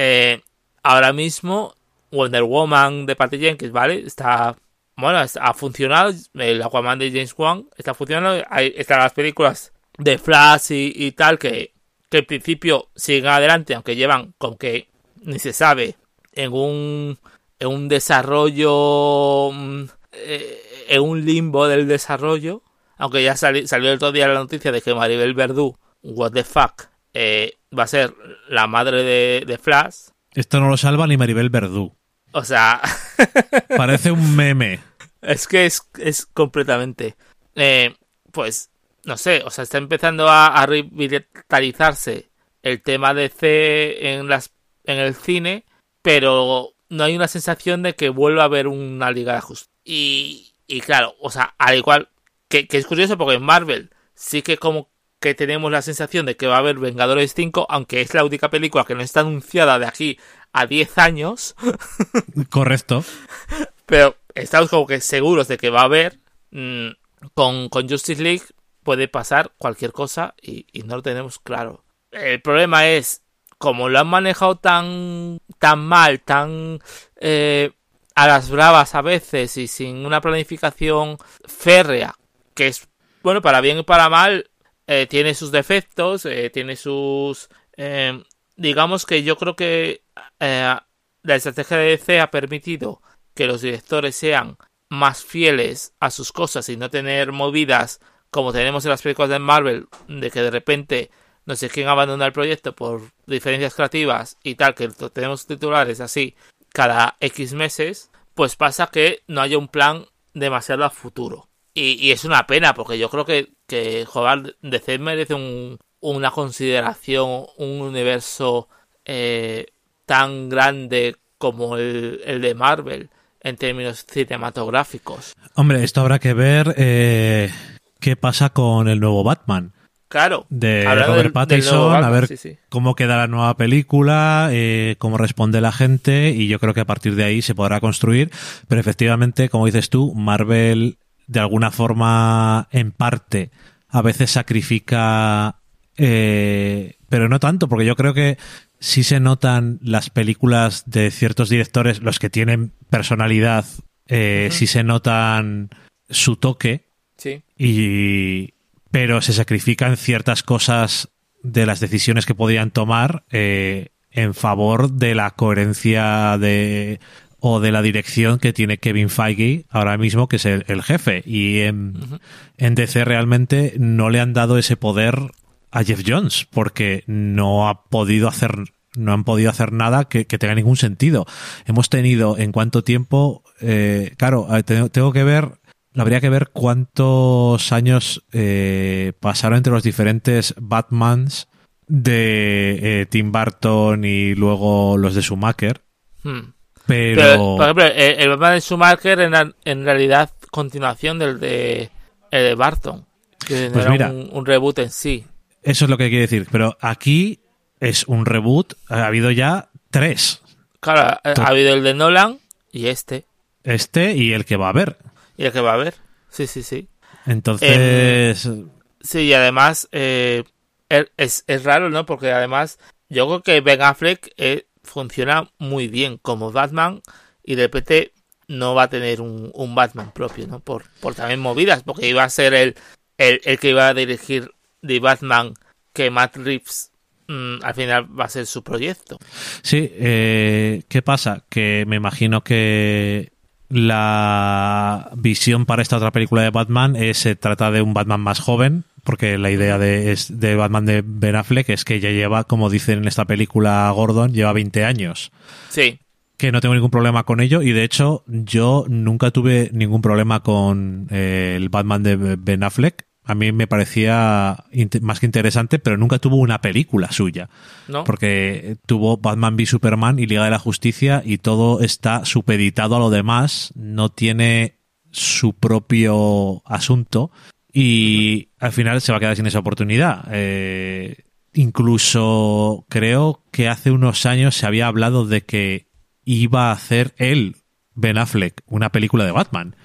Eh, ahora mismo Wonder Woman de Patty Jenkins, ¿vale? Está, bueno, ha funcionado, el Aquaman de James Wan está funcionando, están las películas de Flash y, tal que, que en principio siguen adelante, aunque llevan con que ni se sabe en un en un desarrollo mm, eh, en un limbo del desarrollo aunque ya sali- salió el otro día la noticia de que Maribel Verdú what the fuck eh, va a ser la madre de, de Flash Esto no lo salva ni Maribel Verdú. o sea (laughs) Parece un meme. Es que es, es completamente. eh, pues, no sé, o sea, está empezando a, a revitalizarse el tema de C en, las, en el cine, pero no hay una sensación de que vuelva a haber una Liga de Justicia. Y, y claro, o sea, al igual que, que es curioso porque en Marvel sí que como que tenemos la sensación de que va a haber Vengadores 5, aunque es la única película que no está anunciada de aquí a 10 años. (laughs) Correcto. Pero estamos como que seguros de que va a haber. mm, con, con Justice League puede pasar cualquier cosa y, y no lo tenemos claro. El problema es, como lo han manejado tan, tan mal, tan eh, a las bravas a veces y sin una planificación férrea, que es, bueno, para bien y para mal, eh, tiene sus defectos, eh, tiene sus... eh, digamos que yo creo que eh, la estrategia de DC ha permitido que los directores sean más fieles a sus cosas y no tener movidas como tenemos en las películas de Marvel, de que de repente no sé quién abandona el proyecto por diferencias creativas y tal, que tenemos titulares así cada X meses, pues pasa que no haya un plan demasiado a futuro. Y es una pena, porque yo creo que, que joder, DC merece un, una consideración, un universo eh, tan grande como el, el de Marvel en términos cinematográficos. Hombre, esto habrá que ver eh, qué pasa con el nuevo Batman. Claro, de Robert del- Pattinson, a ver sí, sí. cómo queda la nueva película, eh, cómo responde la gente y yo creo que a partir de ahí se podrá construir. Pero efectivamente, como dices tú, Marvel de alguna forma, en parte, a veces sacrifica, eh, pero no tanto, porque yo creo que sí se notan las películas de ciertos directores, los que tienen personalidad, eh, sí se notan su toque, Sí. y pero se sacrifican ciertas cosas de las decisiones que podían tomar eh, en favor de la coherencia de o de la dirección que tiene Kevin Feige ahora mismo, que es el, el jefe. Y en, en DC realmente no le han dado ese poder a Jeff Jones, porque no ha podido hacer, no han podido hacer nada que, que tenga ningún sentido. Hemos tenido en cuánto tiempo, eh, claro, eh, tengo, tengo que ver, habría que ver cuántos años eh, pasaron entre los diferentes Batmans de eh, Tim Burton y luego los de Schumacher. Hmm. Pero, Pero, por ejemplo, el, el Batman de Schumacher en, en realidad continuación del de, el de Barton. Que Pues era mira. un, un reboot en sí. eso es lo que quiere decir. Pero aquí es un reboot. Ha habido ya tres. Claro, ha, habido el de Nolan y este. Este y el que va a haber. Y el que va a haber. Sí, sí, sí. Entonces, Sí, y además eh, er- es, es raro, ¿no? Porque además yo creo que Ben Affleck eh, funciona muy bien como Batman y de repente no va a tener un, Batman propio, ¿no? Por, por también movidas, porque iba a ser el, el, el que iba a dirigir de Batman que Matt Reeves mm, al final va a ser su proyecto. sí, eh, ¿qué pasa? Que me imagino que la visión para esta otra película de Batman es, se trata de un Batman más joven, porque la idea de, es- de Batman de Ben Affleck es que ya lleva, como dicen en esta película Gordon, lleva 20 años. Sí, que no tengo ningún problema con ello y de hecho yo nunca tuve ningún problema con eh, el Batman de Ben Affleck. A mí me parecía más que interesante, pero nunca tuvo una película suya. ¿no? Porque tuvo Batman v Superman y Liga de la Justicia y todo está supeditado a lo demás, no tiene su propio asunto y al final se va a quedar sin esa oportunidad. Eh, incluso creo que hace unos años se había hablado de que iba a hacer él, Ben Affleck, una película de Batman.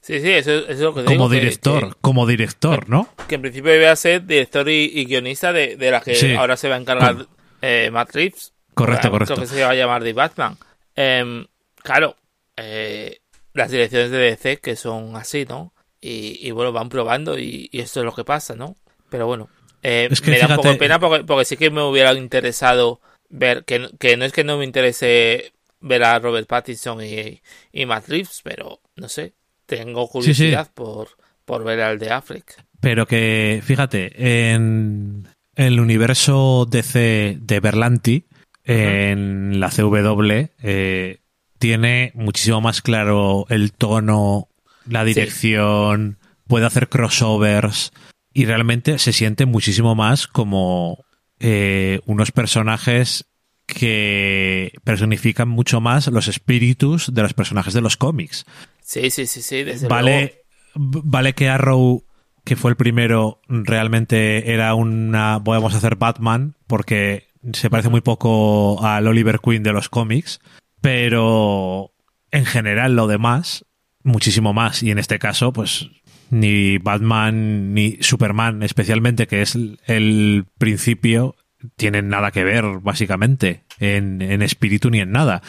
Sí, sí, eso, eso es lo que te Como digo, director, que- como director, ¿no? que en principio iba a ser director y, y guionista de, de la que Sí. ahora se va a encargar Con- eh, Matt Reeves. Correcto, correcto. Que se va a llamar The Batman. Em, claro, eh, las direcciones de DC que son así, ¿no? Y, y bueno, van probando y, y esto es lo que pasa, ¿no? Pero bueno, eh, Es que me da un poco de pena porque, porque sí que me hubiera interesado ver, que, no- que no es que no me interese ver a Robert Pattinson y, y Matt Reeves, pero no sé, tengo Sí, sí. curiosidad Por, por ver al de Affleck. Pero que, fíjate, en el universo DC de Berlanti, en la CW, eh, tiene muchísimo más claro el tono, la dirección, puede hacer crossovers y realmente se siente muchísimo más como eh, unos personajes que personifican mucho más los espíritus de los personajes de los cómics. Sí, sí, sí, sí, desde luego. Vale, v- vale que Arrow, que fue el primero, realmente era una. Vamos a hacer Batman, porque se parece muy poco al Oliver Queen de los cómics, pero en general lo demás, muchísimo más. Y en este caso, pues ni Batman ni Superman, especialmente, que es el principio, tienen nada que ver, básicamente, en, en espíritu ni en nada.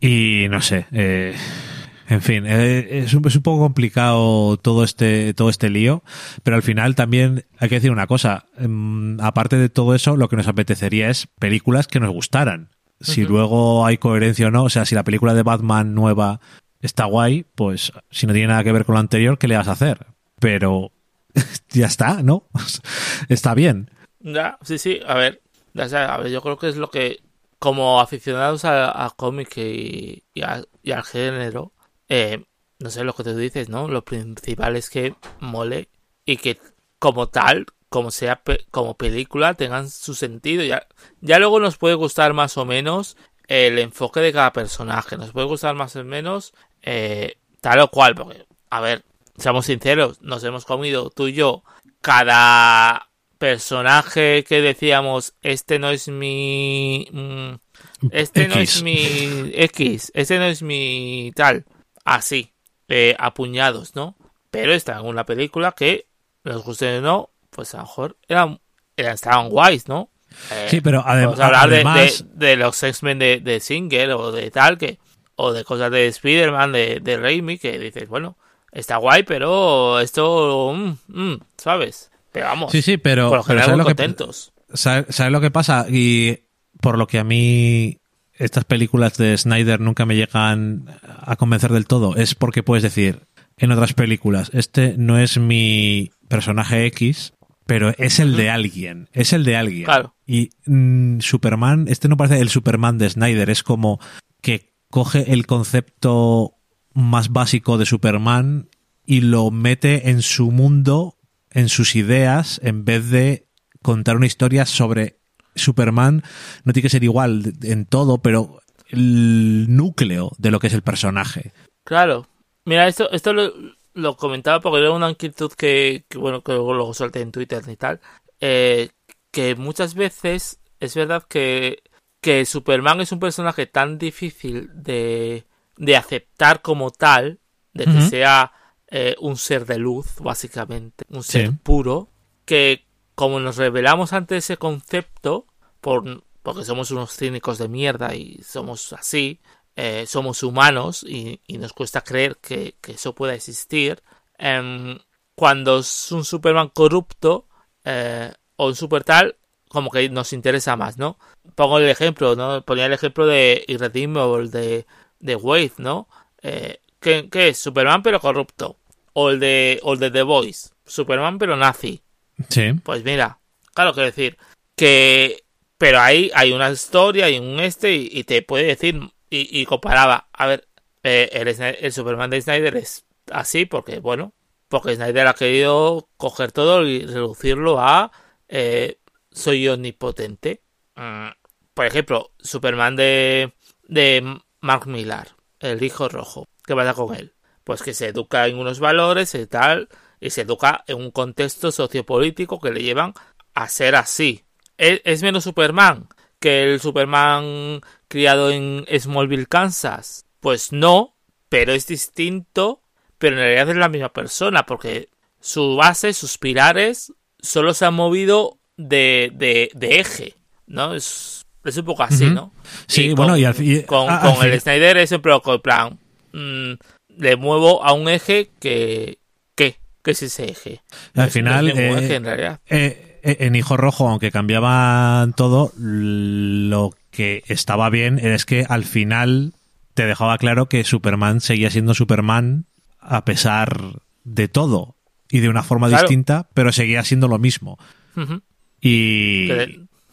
Y no sé, eh, en fin, eh, es, un, es un poco complicado todo este, todo este lío, pero al final también hay que decir una cosa, mm, aparte de todo eso, lo que nos apetecería es películas que nos gustaran. Si luego hay coherencia o no, o sea, si la película de Batman nueva está guay, pues si no tiene nada que ver con lo anterior, ¿qué le vas a hacer? Pero (laughs) ya está, ¿no? (laughs) está bien. Ya, sí, sí, a ver, a ver, yo creo que es lo que, como aficionados a, a cómic y, y, a- y al género, eh, no sé lo que tú dices, ¿no? Lo principal es que mole y que como tal, como sea como película, tengan su sentido. Ya, ya luego nos puede gustar más o menos el enfoque de cada personaje, nos puede gustar más o menos eh, tal o cual, porque, a ver, seamos sinceros, nos hemos comido tú y yo cada personaje que decíamos, este no es mi... mm, este no es mi X, este no es mi tal, así, eh, apuñados, ¿no? Pero está en una película que, nos guste o no, pues a lo mejor eran, eran, estaban guays, ¿no? Eh, Sí, pero adem- hablar de- además- de, de los X-Men de, de Singer o de tal, que o de cosas de Spider-Man, de, de Raimi, que dices, bueno, está guay, pero esto, mm, mm, ¿sabes? Pero vamos, Sí, sí, pero, por lo pero general ¿sabes, muy que, contentos. sabe- ¿sabes lo que pasa? Y por lo que a mí estas películas de Snyder nunca me llegan a convencer del todo, es porque puedes decir en otras películas, este no es mi personaje X, pero es el de alguien, es el de alguien. Claro. Y mm, Superman, este no parece el Superman de Snyder, es como que coge el concepto más básico de Superman y lo mete en su mundo, en sus ideas, en vez de contar una historia sobre Superman. No tiene que ser igual en todo, pero el núcleo de lo que es el personaje. Claro. Mira, esto, esto lo, lo comentaba porque era una inquietud que, bueno, que luego, luego solté en Twitter y tal. eh, que muchas veces es verdad que, que Superman es un personaje tan difícil de, de aceptar como tal, de que sea eh, un ser de luz, básicamente, un ser Sí. puro, que como nos revelamos ante ese concepto, por, porque somos unos cínicos de mierda y somos así, eh, somos humanos y, y nos cuesta creer que, que eso pueda existir, em, cuando es un Superman corrupto eh, o un super tal, como que nos interesa más, ¿no? Pongo el ejemplo, ¿no? Ponía el ejemplo de Irredeemable de, de Wade, ¿no? Eh, ¿qué, qué es? Superman pero corrupto. O el de, o el de The Voice, Superman pero nazi. Sí. Pues mira, claro, quiero decir que... Pero ahí hay una historia y un este y, y te puede decir y, y comparaba, a ver, eh, el, el Superman de Snyder es así porque, bueno, porque Snyder ha querido coger todo y reducirlo a eh, soy omnipotente. Mm, Por ejemplo, Superman de, de Mark Millar, el hijo rojo. ¿Qué pasa con él? Pues que se educa en unos valores y tal, y se educa en un contexto sociopolítico que le llevan a ser así. ¿Es, es menos Superman que el Superman criado en Smallville, Kansas? Pues no, pero es distinto, pero en realidad es la misma persona, porque su base, sus pilares, solo se han movido de, de, de eje, ¿no? Es, es un poco así. ¿no? Sí, bueno, y al fi- con, a- con al fin- el Snyder es siempre en plan, mm, le muevo a un eje que, ¿qué? ¿Qué es ese eje? Al Es- final, no eh, eje, en realidad. Eh, eh, en Hijo Rojo, aunque cambiaban todo, lo que estaba bien es que al final te dejaba claro que Superman seguía siendo Superman a pesar de todo y de una forma Claro. distinta, pero seguía siendo lo mismo. Y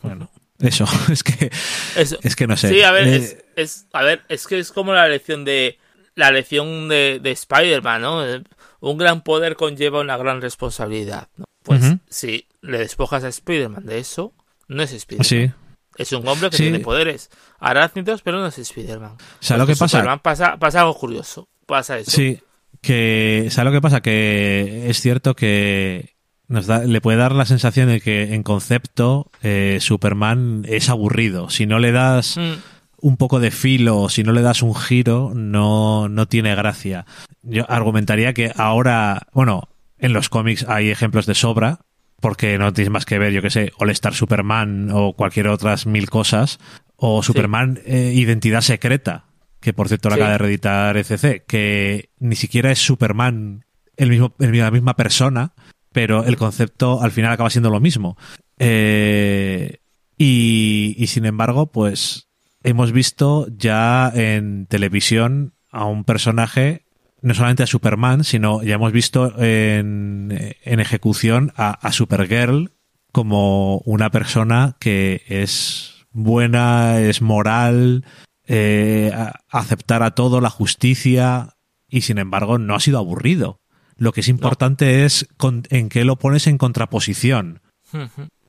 bueno, eso (laughs) es que Eso. es que no sé. Sí, a ver, Eh, es, es- a ver, es que es como la lección de la lección de, de Spider-Man, ¿no? Eh, Un gran poder conlleva una gran responsabilidad, ¿no? Pues si le despojas a Spider-Man de eso, no es Spider-Man. sí. Es un hombre que Sí. tiene poderes arácnidos, pero no es Spider-Man. ¿Sabes lo que pasa? Superman pasa, pasa algo curioso. Pasa eso. Sí, que ¿sabes lo que pasa? Que es cierto que nos da, le puede dar la sensación de que en concepto eh, Superman es aburrido. Si no le das Mm, un poco de filo, si no le das un giro, no, no tiene gracia. Yo argumentaría que ahora, bueno, en los cómics hay ejemplos de sobra, porque no tienes más que ver, yo que sé, All Star Superman o cualquier otras mil cosas, o Superman eh, Identidad Secreta, que por cierto la Sí. acaba de reeditar ECC, que ni siquiera es Superman el mismo, la misma persona, pero el concepto al final acaba siendo lo mismo. Eh, y, y sin embargo, pues hemos visto ya en televisión a un personaje, no solamente a Superman, sino ya hemos visto en, en ejecución a, Supergirl como una persona que es buena, es moral, eh, aceptar a todo, la justicia, y sin embargo no ha sido aburrido. Lo que es importante es con- en qué lo pones en contraposición.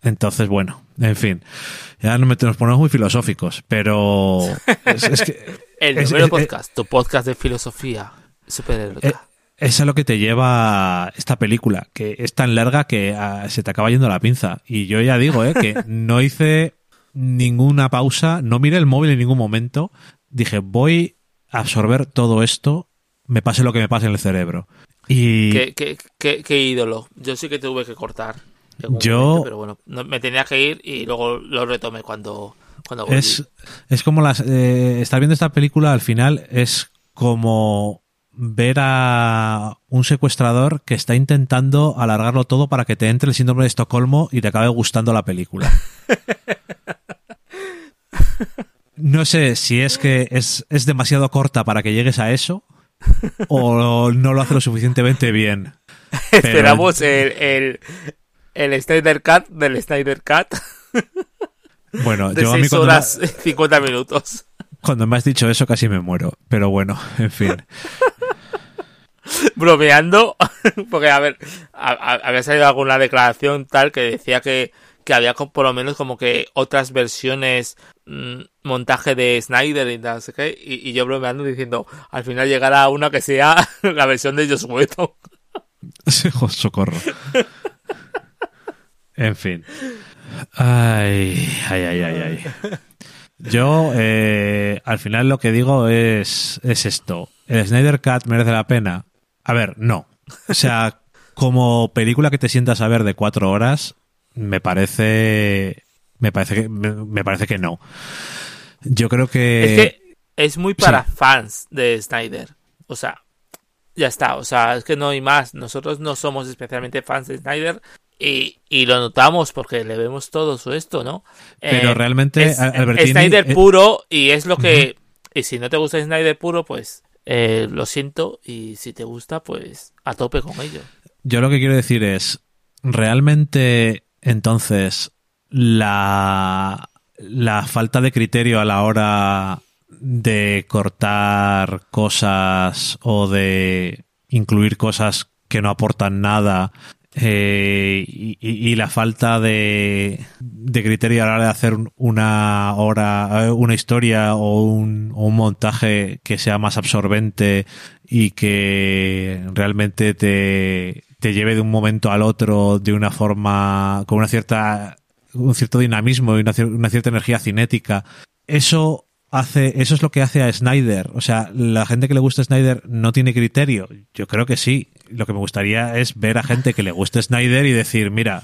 Entonces, bueno, en fin, ya no me- nos ponemos muy filosóficos, pero (laughs) es, es que El es- número es- podcast, tu podcast de filosofía superheroica. eh, es a lo que te lleva esta película, que es tan larga que ah, se te acaba yendo la pinza. Y yo ya digo, eh, que (laughs) no hice ninguna pausa, no miré el móvil en ningún momento. Dije, voy a absorber todo esto, me pase lo que me pase en el cerebro. Y ¿Qué, qué, qué- qué ídolo. Yo sí que tuve que cortar. Yo- momento, pero bueno, no- me tenía que ir y luego lo retomé cuando, cuando volví. Es, es como las. Eh, estar viendo esta película al final es como ver a un secuestrador que está intentando alargarlo todo para que te entre el síndrome de Estocolmo y te acabe gustando la película. (laughs) No sé si es que es, es demasiado corta para que llegues a eso o no lo hace lo suficientemente bien. (laughs) Pero- Esperamos el, el, el Snyder Cut del Snyder Cut Bueno, de yo a mí 6 cuando me- horas 50 minutos. cuando me has dicho eso casi me muero. Pero bueno, en fin. bromeando, (laughs) porque a ver, a- a- había salido alguna declaración tal que decía que, que había por lo menos como que otras versiones, mm, montaje de Snyder y no sé qué, y, yo bromeando diciendo, al final llegará una que sea (laughs) la versión de Joss Whedon. Socorro. En fin. Ay, ay, ay, ay, ay. Yo, eh, al final lo que digo es, es esto. ¿El Snyder Cut merece la pena? A ver, no. O sea, como película que te sientas a ver de cuatro horas, me parece, me parece que, me, parece que no. Yo creo que, es que es muy para fans de Snyder. O sea, ya está. O sea, es que no hay más. Nosotros no somos especialmente fans de Snyder. Y, y lo notamos porque le vemos todo su esto, ¿no? Pero Eh, realmente, es Albertini, Snyder puro y es lo que... Y si no te gusta Snyder puro, pues eh, lo siento. Y si te gusta, pues a tope con ello. Yo lo que quiero decir es, realmente entonces la, la falta de criterio a la hora de cortar cosas o de incluir cosas que no aportan nada eh, y, la falta de, de criterio a la hora de hacer un- una hora, eh, una historia o un, o un montaje que sea más absorbente y que realmente te, te lleve de un momento al otro de una forma, con una cierta, un cierto dinamismo y una, una cierta energía cinética. Eso hace, eso es lo que hace a Snyder. O sea, la gente que le gusta Snyder no tiene criterio. Yo creo que sí. Lo que me gustaría es ver a gente que le guste Snyder y decir, mira,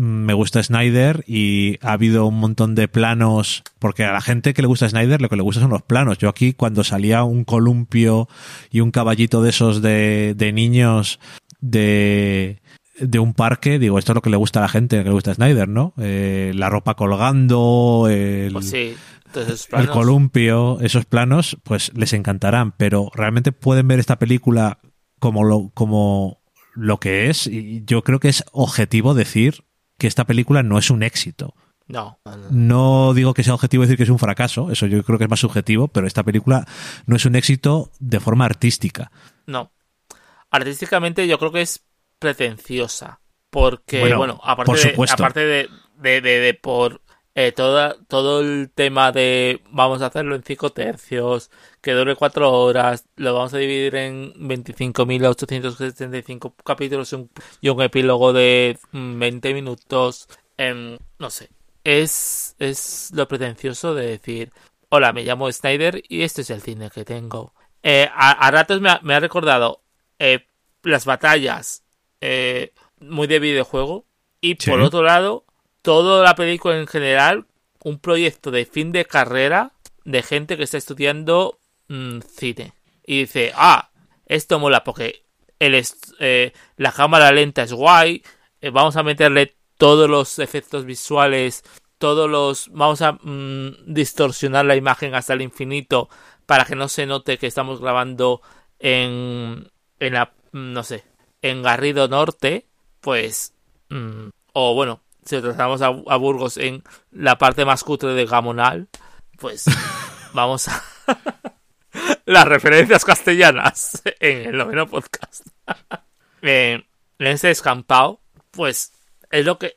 me gusta Snyder y ha habido un montón de planos, porque a la gente que le gusta Snyder lo que le gusta son los planos. Yo aquí cuando salía un columpio y un caballito de esos de, de niños de, de un parque, digo, esto es lo que le gusta a la gente que le gusta Snyder, ¿no? Eh, la ropa colgando, el, Pues sí. El columpio, esos planos, pues les encantarán, pero realmente pueden ver esta película como lo, como lo que es, y yo creo que es objetivo decir que esta película no es un éxito. No, no, no. No digo que sea objetivo decir que es un fracaso, eso yo creo que es más subjetivo, pero esta película no es un éxito de forma artística. No. Artísticamente yo creo que es pretenciosa. Porque, Bueno, bueno, aparte, por de, aparte de, de, de- de por eh, toda, todo el tema de vamos a hacerlo en 5 tercios, que dure 4 horas, lo vamos a dividir en 25.875 capítulos y un, y un epílogo de mm, 20 minutos. em, no sé. Es, es lo pretencioso de decir, hola, me llamo Snyder y este es el cine que tengo. Eh, a, a ratos me ha, me ha recordado eh, las batallas eh, muy de videojuego y Sí. por otro lado toda la película en general un proyecto de fin de carrera de gente que está estudiando mm, cine. Y dice ah esto mola porque el eh, la cámara lenta es guay eh, vamos a meterle todos los efectos visuales todos los vamos a mm, distorsionar la imagen hasta el infinito para que no se note que estamos grabando en en la no sé en Garrido Norte pues mm, o bueno si lo trasladamos a, a Burgos en la parte más cutre de Gamonal pues (laughs) vamos a (laughs) las referencias castellanas en el noveno podcast. (laughs) Eh, en ese descampado pues es lo que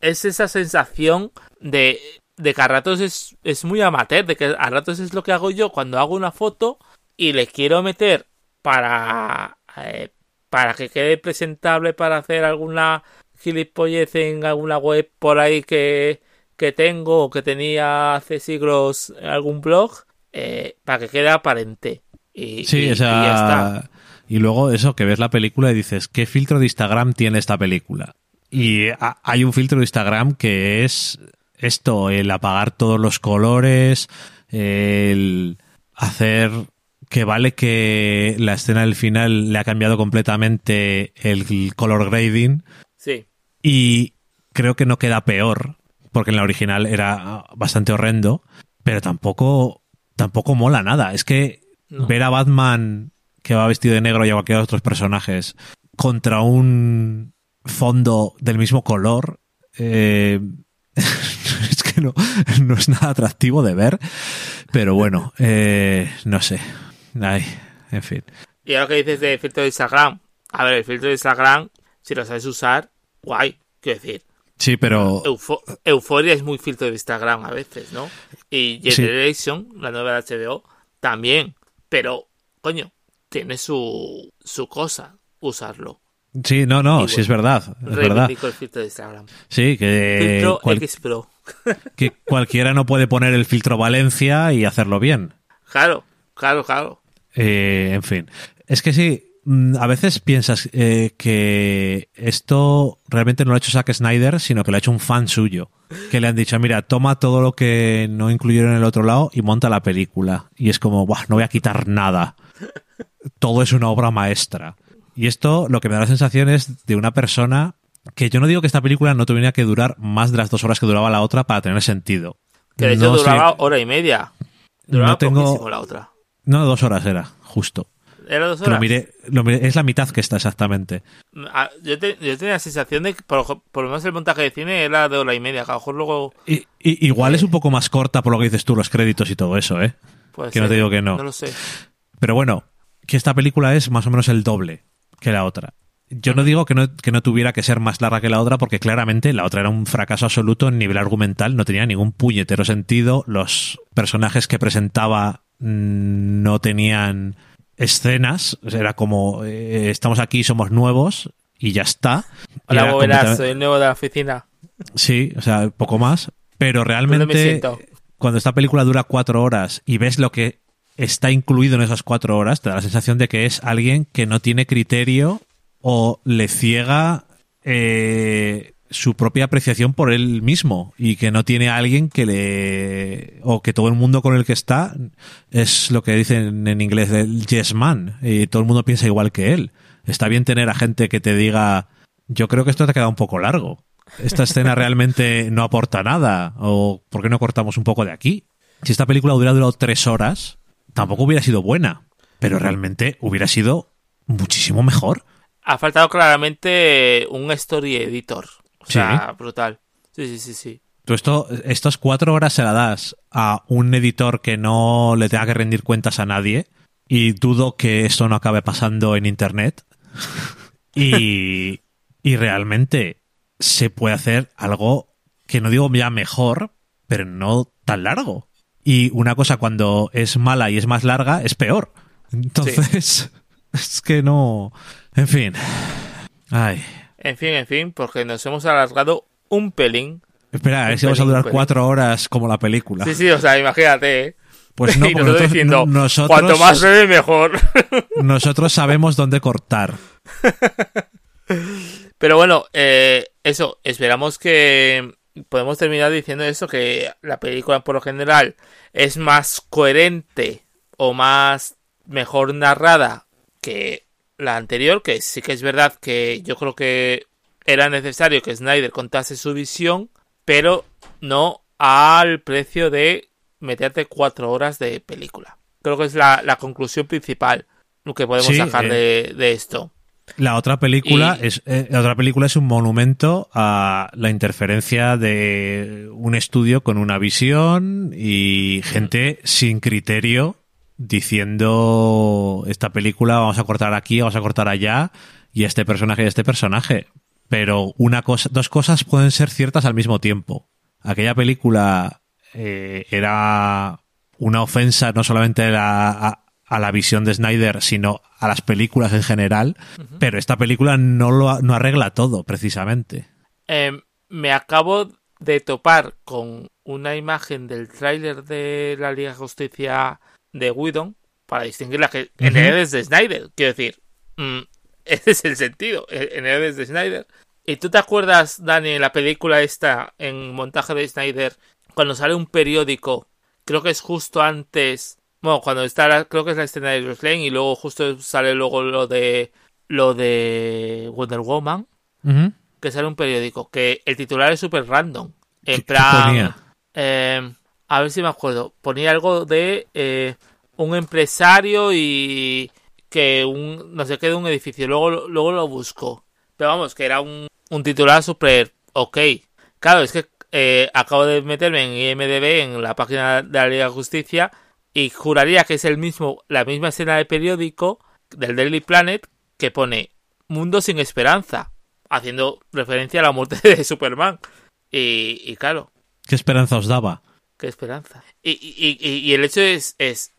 es esa sensación de, de que a ratos es, es muy amateur, de que a ratos es lo que hago yo cuando hago una foto y le quiero meter para, eh, para que quede presentable para hacer alguna gilipollez en alguna web por ahí que, que tengo o que tenía hace siglos algún blog, eh, para que quede aparente. Y, Sí, y- y ya está. y luego eso, que ves la película y dices, ¿qué filtro de Instagram tiene esta película? Y ha- hay un filtro de Instagram que es esto, el apagar todos los colores, el hacer que vale que la escena del final le ha cambiado completamente el color grading Sí. y creo que no queda peor porque en la original era bastante horrendo, pero tampoco tampoco mola nada. Es que No. ver a Batman que va vestido de negro y a cualquier otros personajes contra un fondo del mismo color eh, (laughs) es que no, no es nada atractivo de ver, pero bueno, eh, no sé. Ay, en fin. Y ahora que dices de filtro de Instagram. A ver, el filtro de Instagram, si lo sabes usar, guay. Quiero decir, Sí, pero Eufo- Euforia es muy filtro de Instagram a veces, ¿no? Y Sí. Generation, la nueva de HBO, también. Pero, coño, tiene su, su cosa usarlo. sí, no, no, sí es verdad, es verdad. El filtro de Instagram. Sí, que filtro cual- X Pro. (laughs) que cualquiera no puede poner el filtro Valencia y hacerlo bien. Claro, claro, claro. Eh, en fin. Es que sí, a veces piensas eh, que esto realmente no lo ha hecho Zack Snyder, sino que lo ha hecho un fan suyo. Que le han dicho, mira, toma todo lo que no incluyeron en el otro lado y monta la película. Y es como, Buah, no voy a quitar nada. Todo es una obra maestra. Y esto lo que me da la sensación es de una persona que yo no digo que esta película no tuviera que durar más de las dos horas que duraba la otra para tener sentido. Que de hecho No sé- duraba hora y media. Duraba No tengo- la otra. No, dos horas era, justo. ¿Era dos lo horas? miré- lo miré- es la mitad que está exactamente. Ah, Yo, te- yo tenía la sensación de que por, por lo menos el montaje de cine era de hora y media. Que a lo mejor luego. Y, y- igual es un poco más corta por lo que dices tú, los créditos y todo eso, ¿eh? puede Que no te digo que no. No lo sé. Pero bueno, que esta película es más o menos el doble que la otra. Yo no digo que no, que no tuviera que ser más larga que la otra, porque claramente la otra era un fracaso absoluto en nivel argumental, no tenía ningún puñetero sentido, los personajes que presentaba mm, no tenían escenas, o sea, era como, eh, estamos aquí, somos nuevos y ya está. Hola, completamente- soy el nuevo de la oficina. Sí, o sea, poco más. Pero ¿Dónde me realmente, siento? cuando esta película dura cuatro horas y ves lo que está incluido en esas cuatro horas, te da la sensación de que es alguien que no tiene criterio o le ciega eh, su propia apreciación por él mismo y que no tiene a alguien que le o que todo el mundo con el que está es lo que dicen en inglés el yes man y todo el mundo piensa igual que él. Está bien tener a gente que te diga yo creo que esto te ha quedado un poco largo. Esta escena realmente no aporta nada. ¿O por qué no cortamos un poco de aquí? Si esta película hubiera durado tres horas, tampoco hubiera sido buena. Pero realmente hubiera sido muchísimo mejor. Ha faltado claramente un story editor. O Sí. sea, brutal. Sí, sí, sí, sí. Tú esto, estas cuatro horas se la das a un editor que no le tenga que rendir cuentas a nadie. Y dudo que esto no acabe pasando en internet. Y, (laughs) y realmente se puede hacer algo que no digo ya mejor, pero no tan largo. Y una cosa cuando es mala y es más larga es peor. Entonces, (laughs) es que no. En fin. Ay. En fin, en fin, porque nos hemos alargado un pelín. Espera, a ver si vamos a durar cuatro horas como la película. Sí, sí, o sea, imagínate. ¿eh? Pues no, (laughs) y nosotros nosotros, diciendo, nosotros, cuanto más breve, mejor. (laughs) nosotros sabemos dónde cortar. (laughs) Pero bueno, eh, eso, esperamos que podemos terminar diciendo eso, que la película por lo general es más coherente o más mejor narrada que la anterior, que sí que es verdad que yo creo que era necesario que Snyder contase su visión, pero no al precio de meterte cuatro horas de película. Creo que es la, la conclusión principal que podemos Sí, sacar eh, de, de esto. La otra película Y- es eh, la otra película es un monumento a la interferencia de un estudio con una visión y gente sin criterio diciendo esta película vamos a cortar aquí, vamos a cortar allá y este personaje y este personaje. Pero una cosa, dos cosas pueden ser ciertas al mismo tiempo. Aquella película eh, era una ofensa no solamente a la, a- a la visión de Snyder, sino a las películas en general. Pero esta película no lo no arregla todo, precisamente. Eh, me acabo de topar con una imagen del tráiler de la Liga de Justicia de Whedon para distinguirla que en Ujú. realidad es de Snyder. Quiero decir, mm, (laughs) ese es el sentido. En realidad es de Snyder. ¿Y tú te acuerdas, Dani, en la película esta, en montaje de Snyder, cuando sale un periódico, creo que es justo antes, bueno, cuando está, la- creo que es la escena de Bruce Lane y luego justo sale luego lo de, lo de Wonder Woman, que sale un periódico, que el titular es súper random. En ¿Qué- qué plan, eh, a ver si me acuerdo, ponía algo de eh, un empresario y que un, no sé qué de un edificio, luego, luego lo busco. Pero vamos, que era un, un titular súper ok. Claro, es que eh, acabo de meterme en IMDB, en la página de la Liga de Justicia, y juraría que es el mismo, la misma escena de periódico del Daily Planet que pone Mundo sin esperanza, haciendo referencia a la muerte (laughs) de Superman. Y claro, ¿Qué esperanza os daba? Qué esperanza. Y, y, y, y el hecho es, es,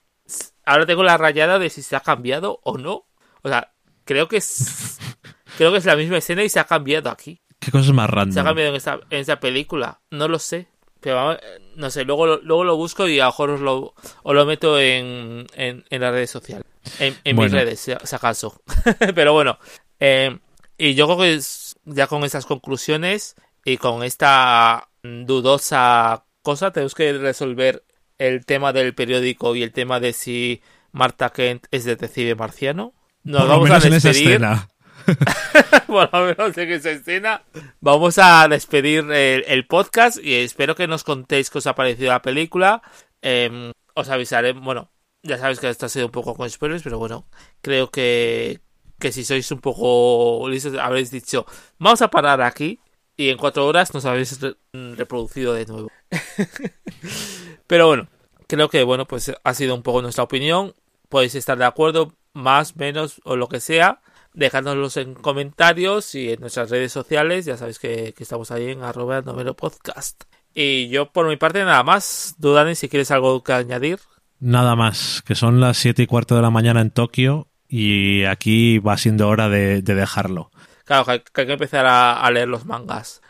ahora tengo la rayada de si se ha cambiado o no. O sea, creo que es, (laughs) creo que es la misma escena y se ha cambiado aquí. ¿Qué cosas más Se ha random? cambiado en esta película. No lo sé. Pero vamos, no sé, luego, lo- luego lo busco y a lo mejor os lo, os lo meto en, en, en las redes sociales. En, en mis redes, si, si acaso. (laughs) Pero bueno. eh, y yo creo que es- ya con estas conclusiones y con esta dudosa cosa tenemos que resolver el tema del periódico y el tema de si Marta Kent es detective marciano. Nos Por lo vamos menos a en esa despedir. escena. (laughs) por lo menos en esa escena. Vamos a despedir el, el podcast y espero que nos contéis qué os ha parecido la película. Eh, os avisaré, bueno, ya sabéis que esto ha sido un poco con spoilers, pero bueno, creo que, que si sois un poco listos habréis dicho, vamos a parar aquí y en cuatro horas nos habéis re- reproducido de nuevo. (laughs) pero bueno, creo que bueno, pues ha sido un poco nuestra opinión. Podéis estar de acuerdo, más, menos o lo que sea. Dejádnoslos en comentarios y en nuestras redes sociales. Ya sabéis que, estamos ahí en arroba noveno podcast. Y yo por mi parte nada más. Dudani, si quieres algo que añadir. Nada más, que son las siete y cuarto de la mañana en Tokio y aquí va siendo hora de dejarlo. Claro, que, hay que empezar a, a leer los mangas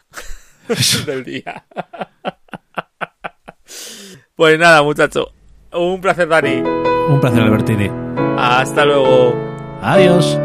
(laughs) del día. pues nada, muchacho. Un placer, Dani. Un placer, Albertini. Hasta luego. Adiós.